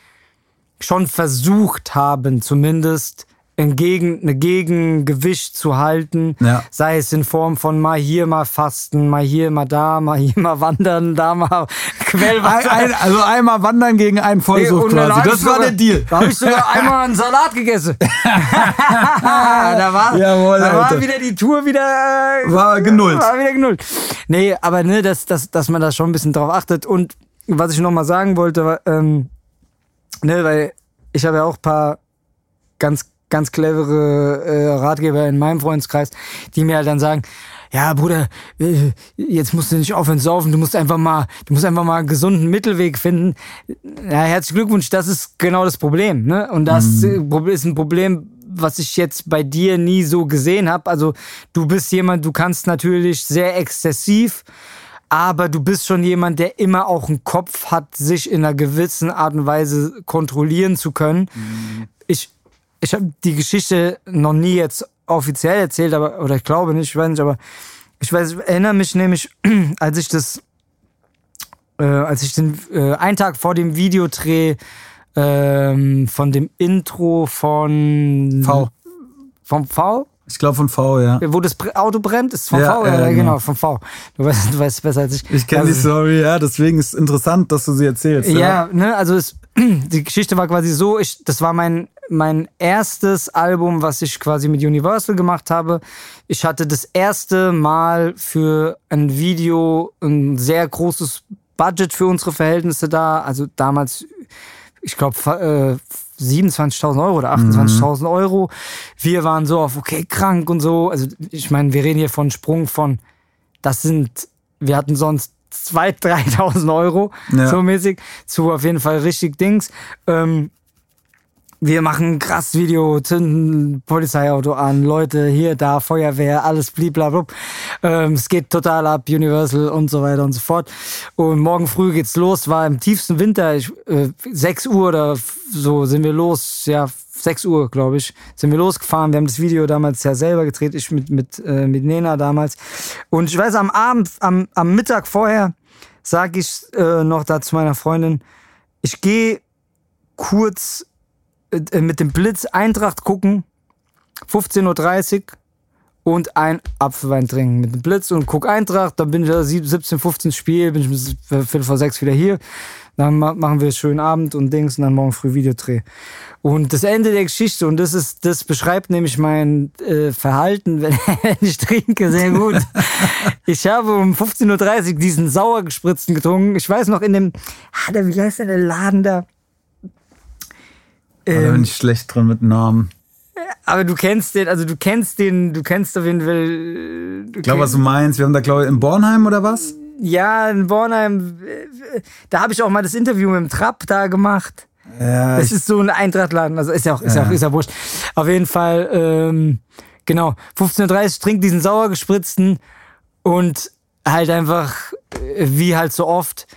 schon versucht haben, zumindest ein Gegen, eine Gegengewicht zu halten. Ja. Sei es in Form von mal hier mal fasten, mal hier mal da, mal hier mal wandern, da mal Quellwasser. Ein, ein, also einmal wandern gegen einen Vollsucht dann quasi. Das war sogar- der Deal. Da habe ich sogar einmal einen Salat gegessen. da war, Jawohl, da war wieder die Tour wieder äh, War genullt. War wieder genullt. Nee, aber ne, dass, dass, dass man da schon ein bisschen drauf achtet. Und was ich noch mal sagen wollte, ähm, ne, weil ich habe ja auch ein paar ganz ganz clevere äh, Ratgeber in meinem Freundeskreis, die mir halt dann sagen, ja, Bruder, äh, jetzt musst du nicht aufhören zu saufen, du musst einfach mal, du musst einfach mal einen gesunden Mittelweg finden. Ja, herzlichen Glückwunsch, das ist genau das Problem, ne? Und das Prob- ist ein Problem, was ich jetzt bei dir nie so gesehen habe. Also, du bist jemand, du kannst natürlich sehr exzessiv, aber du bist schon jemand, der immer auch einen Kopf hat, sich in einer gewissen Art und Weise kontrollieren zu können. Ich, ich habe die Geschichte noch nie jetzt offiziell erzählt, aber oder ich glaube nicht, ich weiß nicht, aber ich weiß, ich erinnere mich nämlich, als ich das äh, als ich den, äh, einen Tag vor dem Videodreh ähm, von dem Intro von V. Vom V? Ich glaube von V, ja. Wo das Auto brennt, ist vom Ja, V? ja, Ja, genau. genau, vom V. Du weißt, du weißt es besser als ich. Ich kenne die Also- Story, ja, deswegen ist es interessant, dass du sie erzählst. Ja, ne, also es, die Geschichte war quasi so, ich, das war mein, mein erstes Album, was ich quasi mit Universal gemacht habe. Ich hatte das erste Mal für ein Video ein sehr großes Budget für unsere Verhältnisse da. Also damals, ich glaube, äh, 27.000 Euro oder 28.000 Euro. Wir waren so auf, okay, krank und so. Also ich meine, wir reden hier von Sprung von, das sind, wir hatten sonst 2.000, 3.000 Euro, Ja. so mäßig, zu auf jeden Fall richtig Dings. Ähm, wir machen ein krass Video, zünden Polizeiauto an, Leute hier, da, Feuerwehr, alles blablabla. Ähm, es geht total ab, Universal und so weiter und so fort. Und morgen früh geht's los, war im tiefsten Winter, ich, äh, 6 Uhr oder so sind wir los, ja, 6 Uhr, glaube ich, sind wir losgefahren. Wir haben das Video damals ja selber gedreht, ich mit, mit, äh, mit Nena damals. Und ich weiß, am Abend, am, am Mittag vorher, sag ich äh, noch da zu meiner Freundin, ich gehe kurz äh, mit dem Blitz Eintracht gucken, 15.30 Uhr und ein Apfelwein trinken mit dem Blitz und guck Eintracht, dann bin ich da sieb- 17, 15 Spiel, bin ich bis Viertel vor sechs wieder hier. Dann ma- machen wir einen schönen Abend und Dings und dann morgen früh Videodreh. Und das Ende der Geschichte, und das ist, das beschreibt nämlich mein äh, Verhalten, wenn, wenn ich trinke, sehr gut. ich habe um 15.30 Uhr diesen sauer gespritzten getrunken. Ich weiß noch in dem, ah, wie heißt der Laden da? Da bin ich schlecht drin mit Namen. Aber du kennst den, also du kennst den, du kennst auf jeden Fall. äh, Ich glaube, was du meinst. Wir haben da, glaube ich, in Bornheim oder was? ja, in Bornheim, äh, da habe ich auch mal das Interview mit dem Trapp da gemacht. Ja, Das ist so ein Eintrachtladen, also ist ja auch, ist ja, auch, ist ja wurscht. Auf jeden Fall, ähm, genau, 15.30 Uhr trinkt diesen sauer gespritzten und halt einfach, äh, wie halt so oft,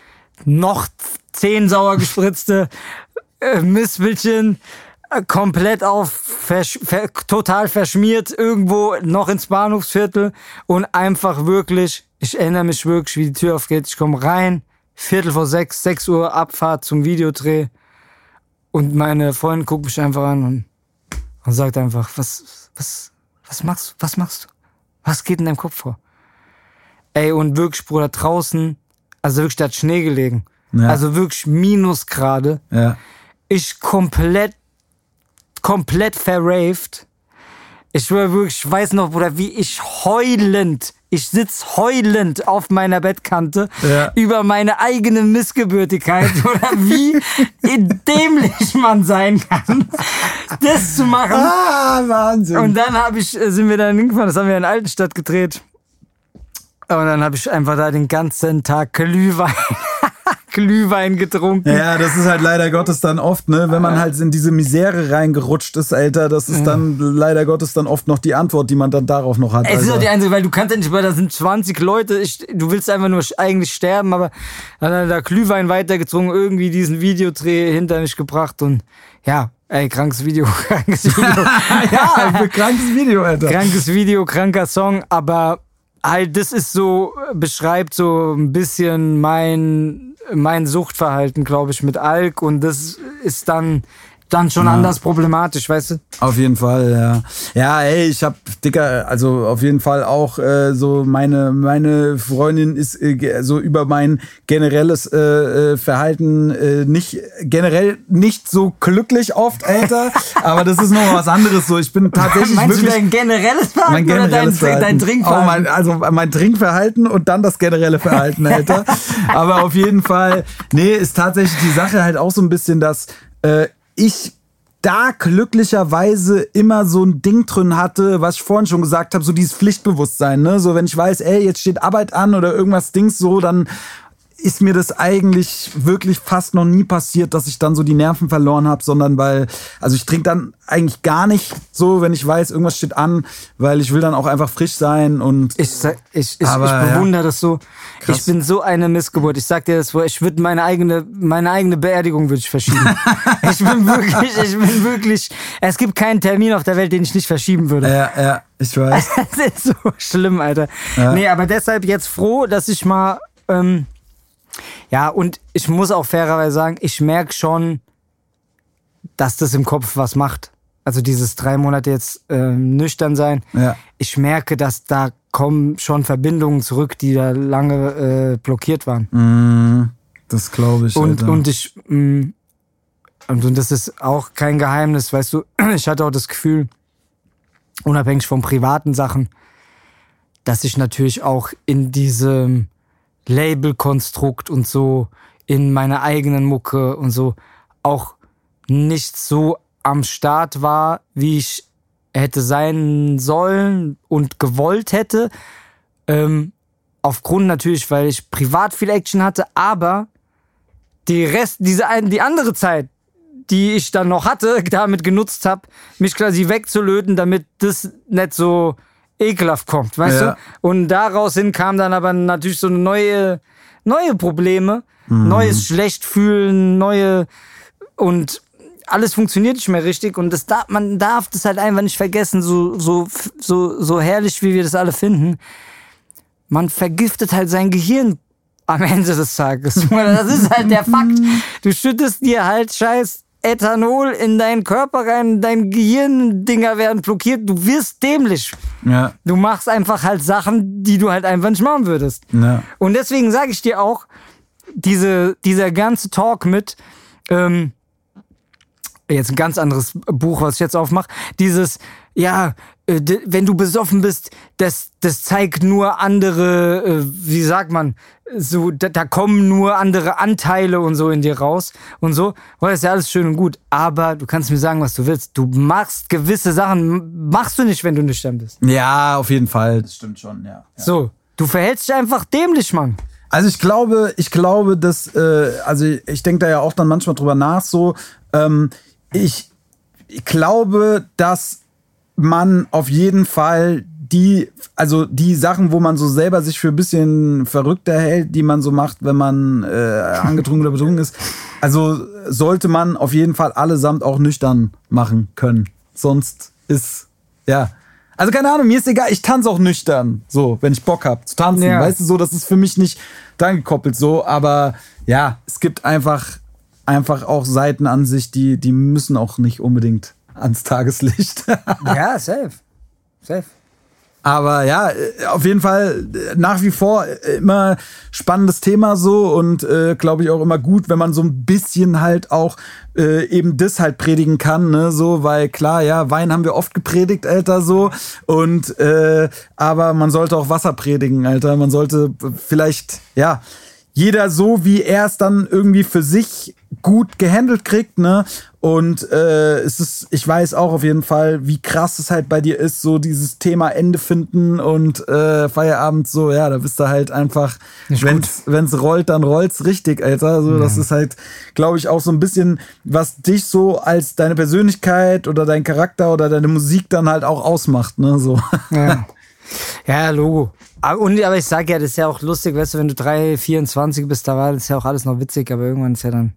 noch zehn sauer gespritzte äh, Mispelchen, äh, komplett auf, versch ver total verschmiert, irgendwo noch ins Bahnhofsviertel und einfach wirklich, ich erinnere mich wirklich, wie die Tür aufgeht, ich komme rein, Viertel vor sechs, sechs Uhr Abfahrt zum Videodreh und meine Freundin guckt mich einfach an und, und sagt einfach, was, was, was machst du, was machst du? Was geht in deinem Kopf vor? Ey, und wirklich, Bruder, draußen, also wirklich, da hat Schnee gelegen. Ja. Also wirklich Minusgrade ja. Ich komplett, komplett verraved. Ich schwör wirklich, ich weiß noch, Bruder, wie ich heulend, ich sitz heulend auf meiner Bettkante Ja. über meine eigene Missgebürtigkeit oder wie dämlich man sein kann, das zu machen. Ah, Wahnsinn. Und dann hab ich, äh, sind wir dann hingefahren, das haben wir in Altenstadt gedreht. Und dann habe ich einfach da den ganzen Tag Glühwein, Glühwein getrunken. Ja, das ist halt leider Gottes dann oft, ne, wenn man halt in diese Misere reingerutscht ist, Alter, das ist dann leider Gottes dann oft noch die Antwort, die man dann darauf noch hat. Es ist Alter. doch die einzige, weil du kannst ja nicht, weil da sind 20 Leute, ich, du willst einfach nur eigentlich sterben, aber dann hat er da Glühwein weitergezogen, irgendwie diesen Videodreh hinter mich gebracht und ja, ey, krankes Video, krankes Video, ja, krankes Video, Alter. krankes Video, kranker Song, aber halt, das ist so, beschreibt so ein bisschen mein, mein Suchtverhalten, glaube ich, mit Alk und das ist dann, dann schon anders problematisch, weißt du? Auf jeden Fall, ja. Ja, ey, ich hab, Dicker, also auf jeden Fall auch äh, so meine, meine Freundin ist äh, so über mein generelles äh, äh, Verhalten äh, nicht, generell nicht so glücklich oft, Alter. aber das ist noch was anderes so. Ich bin tatsächlich Meinst du wirklich... dein generelles Verhalten mein oder dein, generelles Verhalten. dein Trinkverhalten? Oh, mein, also mein Trinkverhalten und dann das generelle Verhalten, Alter. Aber auf jeden Fall, nee, ist tatsächlich die Sache halt auch so ein bisschen, dass äh, ich da glücklicherweise immer so ein Ding drin hatte, was ich vorhin schon gesagt habe, so dieses Pflichtbewusstsein, ne? So wenn ich weiß, ey, jetzt steht Arbeit an oder irgendwas Dings so, dann ist mir das eigentlich wirklich fast noch nie passiert, dass ich dann so die Nerven verloren habe, sondern weil, also ich trinke dann eigentlich gar nicht so, wenn ich weiß, irgendwas steht an, weil ich will dann auch einfach frisch sein und Ich, sag- ich, ich, Aber, ich ja. bewundere das so. Krass. Ich bin so eine Missgeburt. Ich sag dir das, ich würde meine eigene, meine eigene Beerdigung würde ich verschieben. ich bin wirklich, ich bin wirklich, es gibt keinen Termin auf der Welt, den ich nicht verschieben würde. ja, ja, ich weiß. Das ist so schlimm, Alter. Ja. Nee, aber deshalb jetzt froh, dass ich mal, ähm, Ja, und ich muss auch fairerweise sagen, ich merke schon, dass das im Kopf was macht. Also dieses drei Monate jetzt äh, nüchtern sein. Ja. Ich merke, dass da kommen schon Verbindungen zurück, die da lange äh, blockiert waren. Mm, das glaube ich. Und, Alter. und ich, mh, und, und das ist auch kein Geheimnis, weißt du, ich hatte auch das Gefühl, unabhängig von privaten Sachen, dass ich natürlich auch in diesem Labelkonstrukt und so, in meiner eigenen Mucke und so, auch nicht so am Start war, wie ich hätte sein sollen und gewollt hätte. Ähm, aufgrund natürlich, weil ich privat viel Action hatte, aber die Rest, diese die andere Zeit, die ich dann noch hatte, damit genutzt habe, mich quasi wegzulöten, damit das nicht so ekelhaft kommt, weißt Ja. du? Und daraus hin kam dann aber natürlich so neue, neue Probleme, neues Schlechtfühlen, neue und alles funktioniert nicht mehr richtig und das darf, man darf das halt einfach nicht vergessen, so, so, so, so herrlich, wie wir das alle finden. Man vergiftet halt sein Gehirn am Ende des Tages. Das ist halt der Fakt. Du schüttest dir halt scheiß Ethanol in deinen Körper rein, dein Gehirndinger werden blockiert, du wirst dämlich. ja, Du machst einfach halt Sachen, die du halt einfach nicht machen würdest. ja. Und deswegen sage ich dir auch, diese, dieser ganze Talk mit, ähm, jetzt ein ganz anderes Buch, was ich jetzt aufmache, dieses, ja, äh, wenn du besoffen bist, das, das zeigt nur andere, äh, wie sagt man, so, da, da kommen nur andere Anteile und so in dir raus und so. Oh, das ist ja alles schön und gut, aber du kannst mir sagen, was du willst. Du machst gewisse Sachen, machst du nicht, wenn du nüchtern bist. Ja, auf jeden Fall. Das stimmt schon, ja. ja. So, du verhältst dich einfach dämlich, Mann. Also ich glaube, ich glaube, dass, äh, also ich denke da ja auch dann manchmal drüber nach, so, ähm, ich, ich glaube, dass man auf jeden Fall die, also die Sachen, wo man so selber sich für ein bisschen verrückter hält, die man so macht, wenn man äh, angetrunken oder betrunken ist, also sollte man auf jeden Fall allesamt auch nüchtern machen können. Sonst ist, ja. Also keine Ahnung, mir ist egal, ich tanze auch nüchtern, so, wenn ich Bock hab zu tanzen. Ja. Weißt du, so, das ist für mich nicht dran gekoppelt, so, aber ja, es gibt einfach, einfach auch Seiten an sich, die, die müssen auch nicht unbedingt ans Tageslicht. Ja, safe. Safe. Aber ja, äh, auf jeden Fall äh, nach wie vor äh, immer spannendes Thema so und äh, glaube ich auch immer gut, wenn man so ein bisschen halt auch äh, eben das halt predigen kann, ne, so, weil klar, ja, Wein haben wir oft gepredigt, Alter, so und äh, aber man sollte auch Wasser predigen, Alter, man sollte vielleicht, ja, jeder so, wie er es dann irgendwie für sich gut gehandelt kriegt, ne? Und äh, es ist, ich weiß auch auf jeden Fall, wie krass es halt bei dir ist, so dieses Thema Ende finden und äh, Feierabend, so, ja, da bist du halt einfach, Nicht wenn's, wenn's rollt, dann rollt's richtig, Alter. So, das ist halt, glaube ich, auch so ein bisschen, was dich so als deine Persönlichkeit oder dein Charakter oder deine Musik dann halt auch ausmacht, ne? So. Ja. ja, Logo. Und, aber ich sag ja, das ist ja auch lustig, weißt du, wenn du 3, 24 bist, da war das ja auch alles noch witzig, aber irgendwann ist ja dann,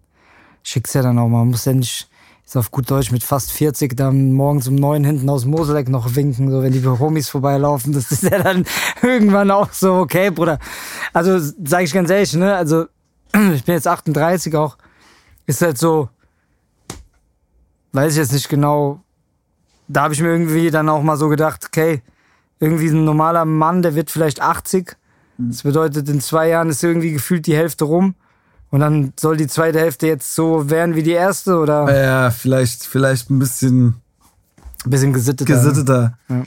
schickst ja dann auch mal, man muss ja nicht, ist auf gut Deutsch mit fast 40 dann morgens um 9 hinten aus Moseleck noch winken, so wenn die Homies vorbeilaufen, das ist ja dann irgendwann auch so, okay, Bruder. Also, sag ich ganz ehrlich, ne, also, ich bin jetzt 38 auch, ist halt so, weiß ich jetzt nicht genau, da habe ich mir irgendwie dann auch mal so gedacht, okay, irgendwie ein normaler Mann, der wird vielleicht 80. Das bedeutet, in zwei Jahren ist irgendwie gefühlt die Hälfte rum. Und dann soll die zweite Hälfte jetzt so werden wie die erste oder Ja, vielleicht, vielleicht ein bisschen ein bisschen gesitteter. gesitteter. Ja.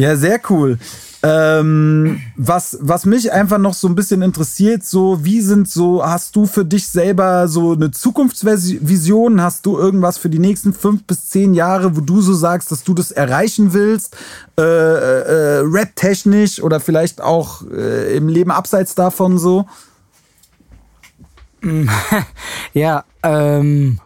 Ja, sehr cool. Ähm, was, was mich einfach noch so ein bisschen interessiert, so wie sind so, hast du für dich selber so eine Zukunftsvision? Hast du irgendwas für die nächsten fünf bis zehn Jahre, wo du so sagst, dass du das erreichen willst? Äh, äh, äh, Rap-technisch oder vielleicht auch äh, im Leben abseits davon so? Ja, ähm,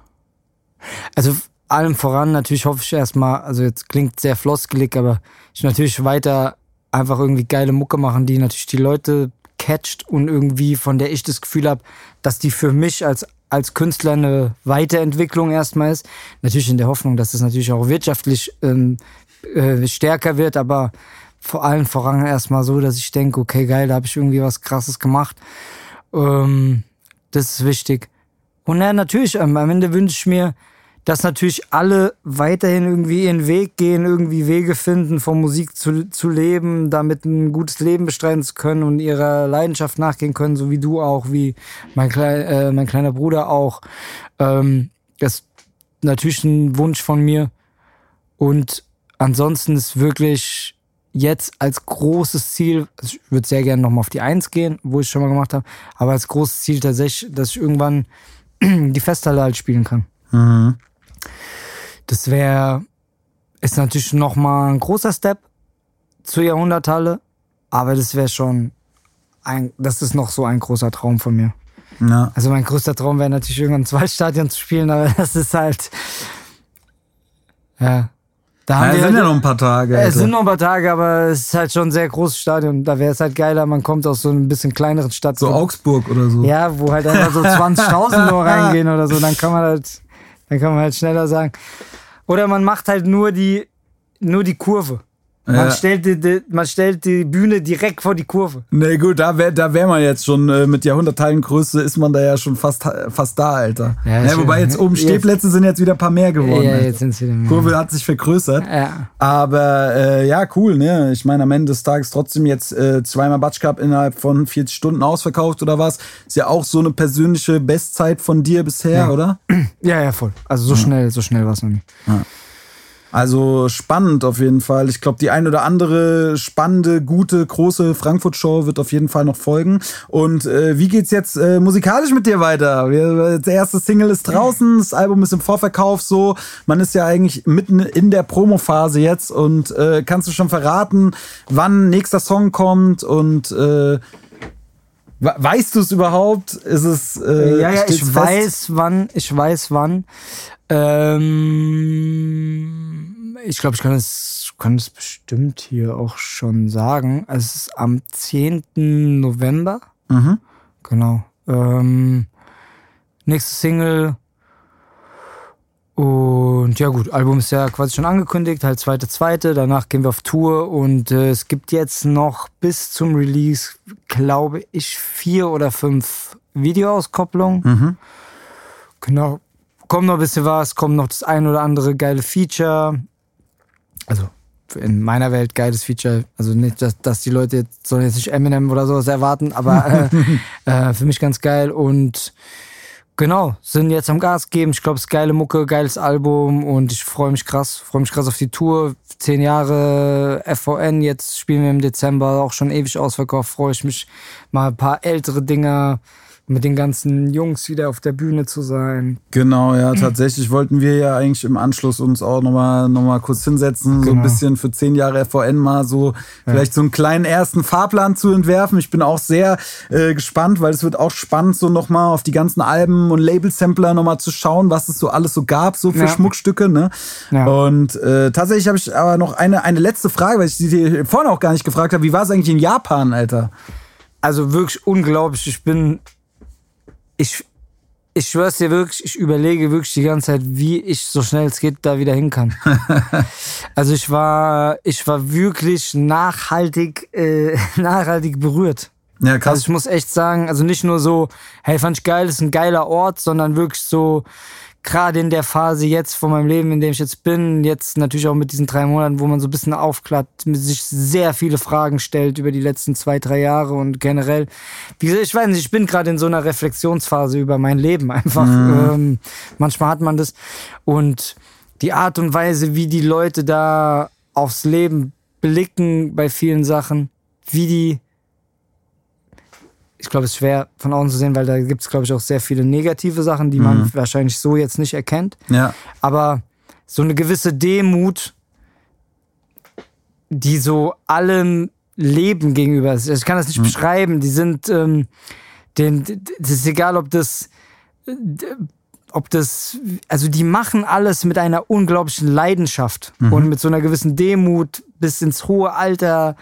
also allem voran natürlich hoffe ich erstmal, also jetzt klingt sehr floskelig, aber ich natürlich weiter einfach irgendwie geile Mucke machen, die natürlich die Leute catcht und irgendwie von der ich das Gefühl habe, dass die für mich als als Künstler eine Weiterentwicklung erstmal ist. Natürlich in der Hoffnung, dass es natürlich auch wirtschaftlich ähm, äh, stärker wird, aber vor allem voran erstmal so, dass ich denke, okay, geil, da habe ich irgendwie was krasses gemacht. Ähm, Das ist wichtig. Und ja, natürlich, am Ende wünsche ich mir, dass natürlich alle weiterhin irgendwie ihren Weg gehen, irgendwie Wege finden, von Musik zu, zu leben, damit ein gutes Leben bestreiten zu können und ihrer Leidenschaft nachgehen können, so wie du auch, wie mein, Klei äh, mein kleiner Bruder auch. Ähm, das ist natürlich ein Wunsch von mir. Und ansonsten ist wirklich jetzt als großes Ziel, also ich würde sehr gerne nochmal auf die Eins gehen, wo ich schon mal gemacht habe, aber als großes Ziel tatsächlich, dass ich irgendwann die Festhalle halt spielen kann. Mhm. Das wäre, ist natürlich nochmal ein großer Step zur Jahrhunderthalle, aber das wäre schon ein, das ist noch so ein großer Traum von mir. Ja. Also mein größter Traum wäre natürlich irgendwann zwei Stadien zu spielen, aber das ist halt, ja. Da haben Ja, wir sind halt- ja noch ein paar Tage. es Alter. sind noch ein paar Tage, aber es ist halt schon ein sehr großes Stadion. Da wäre es halt geiler, man kommt aus so ein bisschen kleineren Stadt. so Augsburg oder so. Ja, wo halt einfach so 20.000 nur reingehen oder so, dann kann man halt, dann kann man halt schneller sagen. Oder man macht halt nur die, nur die Kurve. Man, Ja. stellt die, die, man stellt die Bühne direkt vor die Kurve. Nee, gut, da wäre da wär man jetzt schon äh, mit Jahrhundertteilen Größe, ist man da ja schon fast, fast da, Alter. Ja, Ja, schon. wobei jetzt oben Stehplätze sind jetzt wieder ein paar mehr geworden. ja, jetzt sind es wieder mehr. Kurve hat sich vergrößert. Ja. Aber äh, ja, cool, ne? Ich meine, am Ende des Tages trotzdem jetzt äh, zweimal Batsch Cup innerhalb von 40 Stunden ausverkauft oder was. Ist ja auch so eine persönliche Bestzeit von dir bisher, Ja. oder? ja, ja, voll. Also so schnell, so schnell war es noch nie. Also spannend auf jeden Fall. Ich glaube, die ein oder andere spannende, gute, große Frankfurt-Show wird auf jeden Fall noch folgen. Und äh, wie geht's jetzt äh, musikalisch mit dir weiter? Wir, der erste Single ist draußen, das Album ist im Vorverkauf so. Man ist ja eigentlich mitten in der Promophase jetzt und äh, kannst du schon verraten, wann nächster Song kommt und äh, we- weißt du es überhaupt? Ist es äh, ja, ja, ich fest? weiß wann, ich weiß wann. Ähm, ich glaube, ich kann es, kann es bestimmt hier auch schon sagen. Es ist am 10. November. Mhm. Genau. Ähm, nächste Single. Und ja gut, Album ist ja quasi schon angekündigt, halt zweite, zweite. Danach gehen wir auf Tour und äh, es gibt jetzt noch bis zum Release, glaube ich, vier oder fünf Videoauskopplungen. Mhm. Genau. Kommt noch ein bisschen was, kommt noch das ein oder andere geile Feature. Also in meiner Welt geiles Feature. Also nicht, dass, dass die Leute jetzt sollen jetzt nicht Eminem oder sowas erwarten, aber äh, äh, für mich ganz geil. Und genau, sind jetzt am Gas geben. Ich glaube, es ist geile Mucke, geiles Album und ich freue mich krass, freue mich krass auf die Tour. Zehn Jahre FVN, jetzt spielen wir im Dezember, auch schon ewig ausverkauft. Freue ich mich mal ein paar ältere Dinger mit den ganzen Jungs wieder auf der Bühne zu sein. Genau, ja, tatsächlich wollten wir ja eigentlich im Anschluss uns auch nochmal noch mal kurz hinsetzen, so ein Genau. bisschen für zehn Jahre FVN mal so vielleicht so einen kleinen ersten Fahrplan zu entwerfen. Ich bin auch sehr äh, gespannt, weil es wird auch spannend, so nochmal auf die ganzen Alben und Label-Sampler nochmal zu schauen, was es so alles so gab, so für Ja. Schmuckstücke. Ne? Ja. Und äh, tatsächlich habe ich aber noch eine, eine letzte Frage, weil ich die dir vorhin auch gar nicht gefragt habe. Wie war es eigentlich in Japan, Alter? Also wirklich unglaublich. Ich bin. Ich, ich schwör's dir wirklich, ich überlege wirklich die ganze Zeit, wie ich so schnell es geht da wieder hin kann. also ich war, ich war wirklich nachhaltig, äh, nachhaltig berührt. Ja, Also krass. ich muss echt sagen, also nicht nur so, hey, fand ich geil, ist ein geiler Ort, sondern wirklich so, gerade in der Phase jetzt von meinem Leben, in dem ich jetzt bin, jetzt natürlich auch mit diesen drei Monaten, wo man so ein bisschen aufklappt, sich sehr viele Fragen stellt über die letzten zwei, drei Jahre und generell, wie gesagt, ich weiß nicht, ich bin gerade in so einer Reflexionsphase über mein Leben einfach. Ähm, manchmal hat man das und die Art und Weise, wie die Leute da aufs Leben blicken bei vielen Sachen, wie die ich glaube, es ist schwer von außen zu sehen, weil da gibt es, glaube ich, auch sehr viele negative Sachen, die man wahrscheinlich so jetzt nicht erkennt. Ja. Aber so eine gewisse Demut, die so allem Leben gegenüber ist. Ich kann das nicht beschreiben. Die sind, ähm, den, das ist egal, ob das, ob das, also die machen alles mit einer unglaublichen Leidenschaft und mit so einer gewissen Demut bis ins hohe Alter.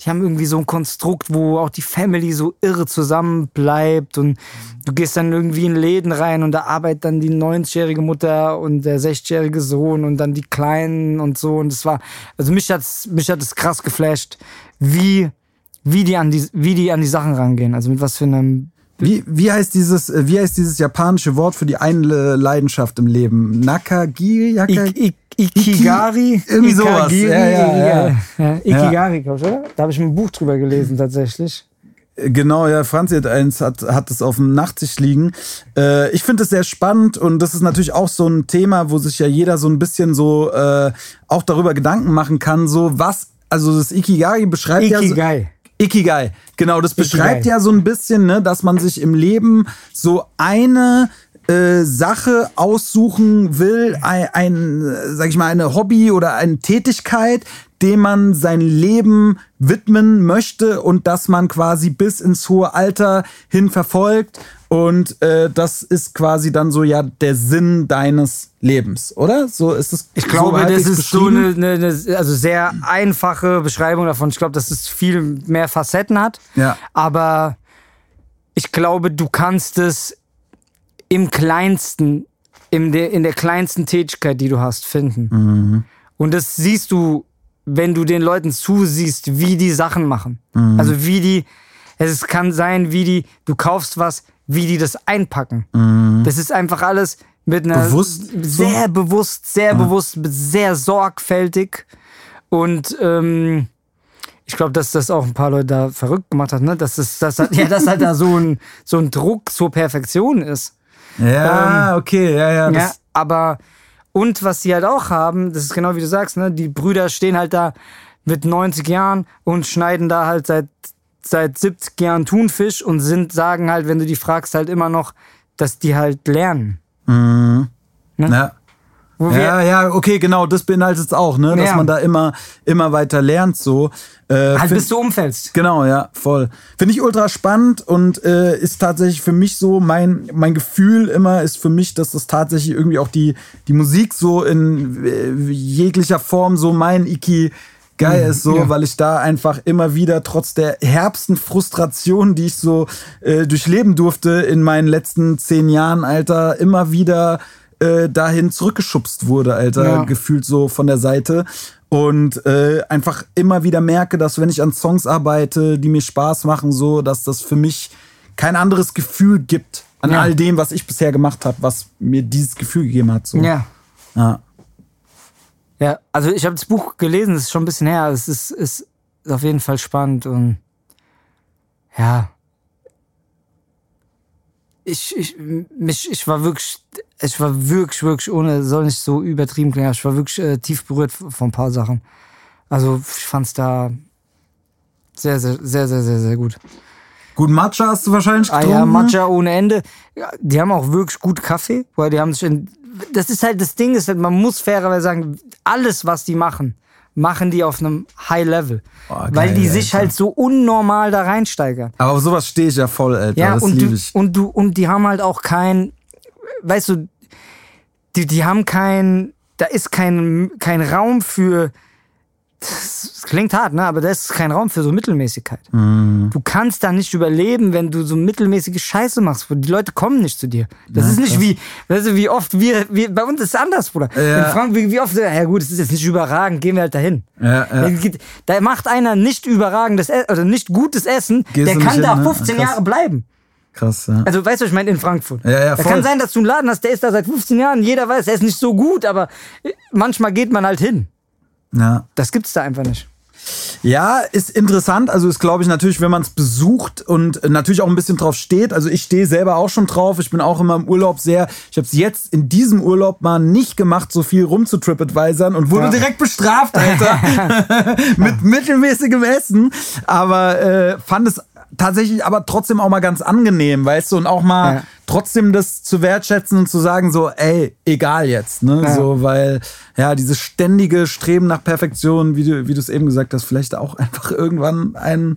Die haben irgendwie so ein Konstrukt, wo auch die Family so irre zusammen bleibt und du gehst dann irgendwie in Läden rein und da arbeitet dann die 90-jährige Mutter und der 60-jährige Sohn und dann die Kleinen und so und es war, also mich hat's, mich hat es krass geflasht, wie, wie die an die, wie die an die Sachen rangehen, also mit was für einem Wie, wie, heißt dieses, äh, wie heißt dieses japanische Wort für die eine Leidenschaft im Leben? Nakagiri? Ik, Ik, Ikigari? irgendwie sowas. Ikagiri, Ja, ja, ja. Ikigari, glaub ich, oder? Da habe ich ein Buch drüber gelesen, tatsächlich. Genau, ja, Franzi hat eins, hat, hat es auf dem Nachttisch liegen. Äh, ich finde es sehr spannend und das ist natürlich auch so ein Thema, wo sich ja jeder so ein bisschen so äh, auch darüber Gedanken machen kann, so was, also das Ikigari beschreibt ja. So, Ikigai. Ikigai, genau, das beschreibt Ikigai. ja so ein bisschen, ne, dass man sich im Leben so eine äh, Sache aussuchen will, ein, ein, sag ich mal, eine Hobby oder eine Tätigkeit, dem man sein Leben widmen möchte und dass man quasi bis ins hohe Alter hin verfolgt. Und äh, das ist quasi dann so ja der Sinn deines Lebens, oder? So ist es. Ich glaube, so das ist so eine, eine also sehr einfache Beschreibung davon. Ich glaube, dass es viel mehr Facetten hat. Ja. Aber ich glaube, du kannst es im kleinsten, in der, in der kleinsten Tätigkeit, die du hast, finden. Mhm. Und das siehst du, wenn du den Leuten zusiehst, wie die Sachen machen. Mhm. Also wie die, es kann sein, wie die, du kaufst was, wie die das einpacken. Das ist einfach alles mit einer Mhm. Bewusst so? sehr bewusst, sehr bewusst, sehr sorgfältig und ähm, ich glaube, dass das auch ein paar Leute da verrückt gemacht hat, ne? Dass dass halt, ja, dass halt da so ein so ein Druck zur Perfektion ist. Ja, okay, ja, ja. Ähm, Ja, aber und was sie halt auch haben, das ist genau wie du sagst, ne? Die Brüder stehen halt da mit 90 Jahren und schneiden da halt seit seit 70 Jahren Thunfisch und sind sagen halt, wenn du die fragst, halt immer noch, dass die halt lernen. ja. Wo wir, Ja, ja, okay, genau, das beinhaltet es auch, ne? Dass Ja. man da immer, immer weiter lernt, so. Äh, halt bis du umfällst. Genau, ja, voll. Finde ich ultra spannend und äh, ist tatsächlich für mich so, mein, mein Gefühl immer ist für mich, dass das tatsächlich irgendwie auch die, die Musik so in äh, jeglicher Form so mein Iki geil ist, so, ja. weil ich da einfach immer wieder trotz der herbsten Frustration, die ich so äh, durchleben durfte in meinen letzten zehn Jahren, Alter, immer wieder äh, dahin zurückgeschubst wurde, Alter, Ja. gefühlt so von der Seite. Und äh, einfach immer wieder merke, dass wenn ich an Songs arbeite, die mir Spaß machen, so, dass das für mich kein anderes Gefühl gibt an Ja. all dem, was ich bisher gemacht habe, was mir dieses Gefühl gegeben hat. So. Ja. Ja. Ja, also ich habe das Buch gelesen, das ist schon ein bisschen her. Es ist, ist auf jeden Fall spannend und ja. Ich, ich, mich, ich war wirklich, ich war wirklich, wirklich, ohne, soll nicht so übertrieben klingen, ich war wirklich äh, tief berührt von ein paar Sachen. Also ich fand's da sehr, sehr, sehr, sehr, sehr, sehr gut. Gut, Matcha hast du wahrscheinlich Ah getrunken. ja, Matcha ohne Ende. Ja, die haben auch wirklich gut Kaffee, weil die haben sich in, das ist halt das Ding, ist halt, man muss fairerweise sagen, alles, was die machen, machen die auf einem High Level. Weil geil, die sich Alter. halt so unnormal da reinsteigern. Aber auf sowas stehe ich ja voll, Alter. Ja, das und du, und du, und die haben halt auch kein, weißt du, die, die haben kein, da ist kein, kein Raum für, das klingt hart, ne, aber da ist kein Raum für so Mittelmäßigkeit. Mhm. Du kannst da nicht überleben, wenn du so mittelmäßige Scheiße machst. Die Leute kommen nicht zu dir. Das ist nicht wie, weißt du, wie oft wir, wir, bei uns ist es anders, Bruder. Ja. In Frankreich, wie, wie oft, ja gut, es ist jetzt nicht überragend, gehen wir halt dahin. Ja, ja. Da macht einer nicht überragendes, E- oder nicht gutes Essen, Gehst der kann da hin, ne? 15 Krass. Jahre bleiben. Krass, ja. Also weißt du, was ich meine in Frankfurt. Ja, ja, Da voll. kann sein, dass du einen Laden hast, der ist da seit 15 Jahren, jeder weiß, er ist nicht so gut, aber äh, manchmal geht man halt hin. Ja. Das gibt's da einfach nicht. Ja, ist interessant. Also ist, glaube ich, natürlich, wenn man es besucht und natürlich auch ein bisschen drauf steht. Also ich stehe selber auch schon drauf. Ich bin auch immer im Urlaub sehr. Ich habe es jetzt in diesem Urlaub mal nicht gemacht, so viel rum zu TripAdvisern und wurde Ja. direkt bestraft, Alter. Mit mittelmäßigem Essen. Aber äh, fand es tatsächlich aber trotzdem auch mal ganz angenehm, weißt du, und auch mal Ja. trotzdem das zu wertschätzen und zu sagen, so, ey, egal jetzt, ne? Ja. So, weil, ja, dieses ständige Streben nach Perfektion, wie du, wie du es eben gesagt hast, vielleicht auch einfach irgendwann einen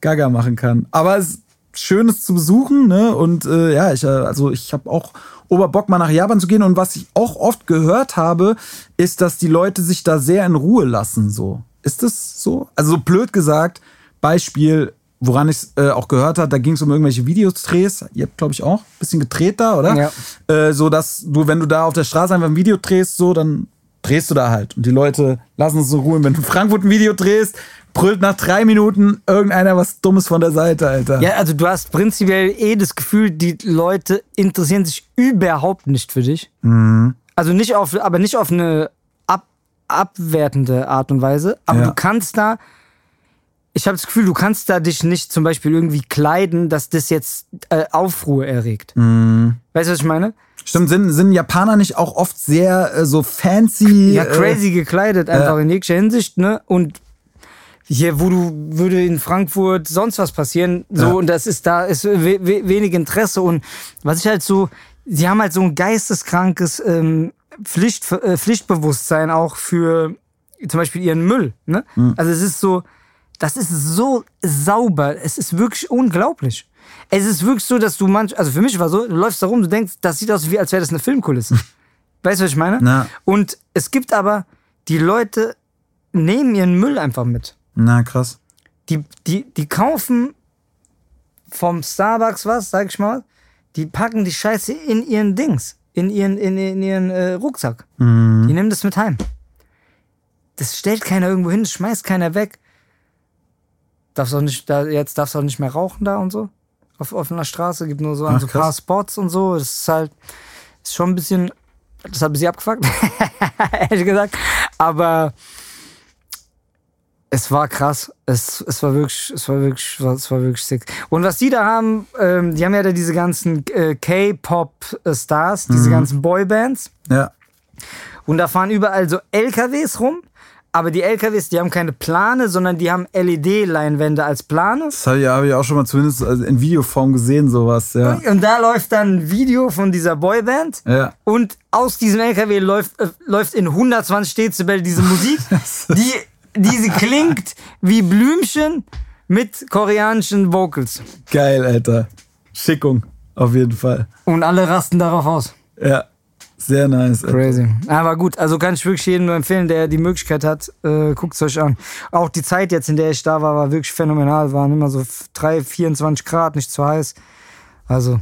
Gaga machen kann. Aber es ist schön, es zu besuchen, ne? Und äh, ja, ich, äh, also ich habe auch Oberbock, mal nach Japan zu gehen. Und was ich auch oft gehört habe, ist, dass die Leute sich da sehr in Ruhe lassen. So. Ist das so? Also so blöd gesagt, Beispiel, woran ich äh, auch gehört habe, da ging es um irgendwelche Videodrehs. Ihr habt, glaube ich, auch ein bisschen gedreht da, oder? Ja. Äh, so dass du, wenn du da auf der Straße einfach ein Video drehst, so, dann drehst du da halt. Und die Leute lassen es so ruhen. Wenn du in Frankfurt ein Video drehst, brüllt nach drei Minuten irgendeiner was Dummes von der Seite, Alter. Ja, also du hast prinzipiell eh das Gefühl, die Leute interessieren sich überhaupt nicht für dich. Mhm. Also nicht auf, aber nicht auf eine ab, abwertende Art und Weise. Aber Ja. du kannst da, ich habe das Gefühl, du kannst da dich nicht zum Beispiel irgendwie kleiden, dass das jetzt äh, Aufruhr erregt. Mhm. Weißt du, was ich meine? Stimmt, sind, sind Japaner nicht auch oft sehr äh, so fancy? Ja, äh, crazy gekleidet, einfach in jeglicher Hinsicht, ne? Und hier, wo du, würde in Frankfurt sonst was passieren, so, Ja. und das ist, da ist we we wenig Interesse. Und was ich halt so, sie haben halt so ein geisteskrankes ähm, Pflicht, äh, Pflichtbewusstsein auch für zum Beispiel ihren Müll, ne? Hm. Also es ist so, das ist so sauber, es ist wirklich unglaublich. Es ist wirklich so, dass du manch, also für mich war so, du läufst da rum, du denkst, das sieht aus wie, als wäre das eine Filmkulisse. weißt du, was ich meine? Na. Und es gibt aber, die Leute nehmen ihren Müll einfach mit. Na, krass. Die, die, die kaufen vom Starbucks was, sag ich mal, die packen die Scheiße in ihren Dings, in ihren, in, in ihren äh, Rucksack. Die nehmen das mit heim. Das stellt keiner irgendwo hin, schmeißt keiner weg. Darfst auch nicht, da, jetzt darfst du auch nicht mehr rauchen da und so. Auf offener Straße, gibt nur so an Ach, so ein paar. Spots und so. Das ist halt, ist schon ein bisschen, das hat ein bisschen abgefuckt, ehrlich gesagt. Aber es war krass. Es, es war wirklich, es war wirklich, es war wirklich sick. Und was die da haben, ähm, die haben ja da diese ganzen äh, K-Pop-Stars, diese ganzen Boybands. Ja. Und da fahren überall so LKWs rum. Aber die LKWs, die haben keine Plane, sondern die haben LED-Leinwände als Plane. Das habe ich, hab ich auch schon mal zumindest also in Videoform gesehen, sowas, ja. Und da läuft dann ein Video von dieser Boyband. Ja. Und aus diesem LKW läuft, äh, läuft in 120 Dezibel diese Musik, die, diese klingt wie Blümchen mit koreanischen Vocals. Geil, Alter. Schickung, auf jeden Fall. Und alle rasten darauf aus. Ja. Sehr nice. Crazy. Aber gut, also kann ich wirklich jedem nur empfehlen, der die Möglichkeit hat, äh, guckt es euch an. Auch die Zeit jetzt, in der ich da war, war wirklich phänomenal. Waren immer so 3, 24 Grad, nicht zu heiß. Also,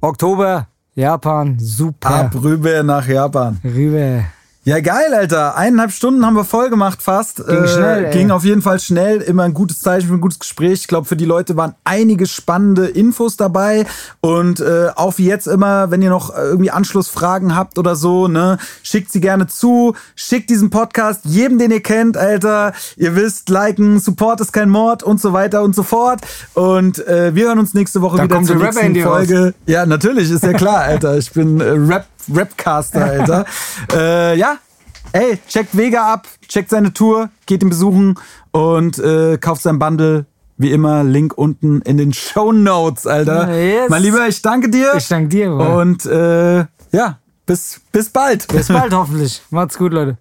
Oktober, Japan, super. Ab rüber nach Japan. Rüber. Ja, geil, Alter. Eineinhalb Stunden haben wir voll gemacht fast. Ging schnell, ey. Ging auf jeden Fall schnell. Immer ein gutes Zeichen für ein gutes Gespräch. Ich glaube, für die Leute waren einige spannende Infos dabei. Und äh, auch wie jetzt immer, wenn ihr noch äh, irgendwie Anschlussfragen habt oder so, ne, schickt sie gerne zu. Schickt diesen Podcast jedem, den ihr kennt, Alter. Ihr wisst, liken, Support ist kein Mord und so weiter und so fort. Und äh, wir hören uns nächste Woche Da wieder zur nächsten in dir raus. Folge. Ja, natürlich, ist ja klar, Alter. Ich bin äh, Rap, Rapcaster, Alter. äh, ja, ey, checkt Vega ab, checkt seine Tour, geht ihn besuchen und äh, kauft sein Bundle. Wie immer, Link unten in den Show Notes, Alter. Yes. Mein Lieber, ich danke dir. Ich danke dir. Bruder. und äh, ja, bis, bis bald. Bis bald hoffentlich. Macht's gut, Leute.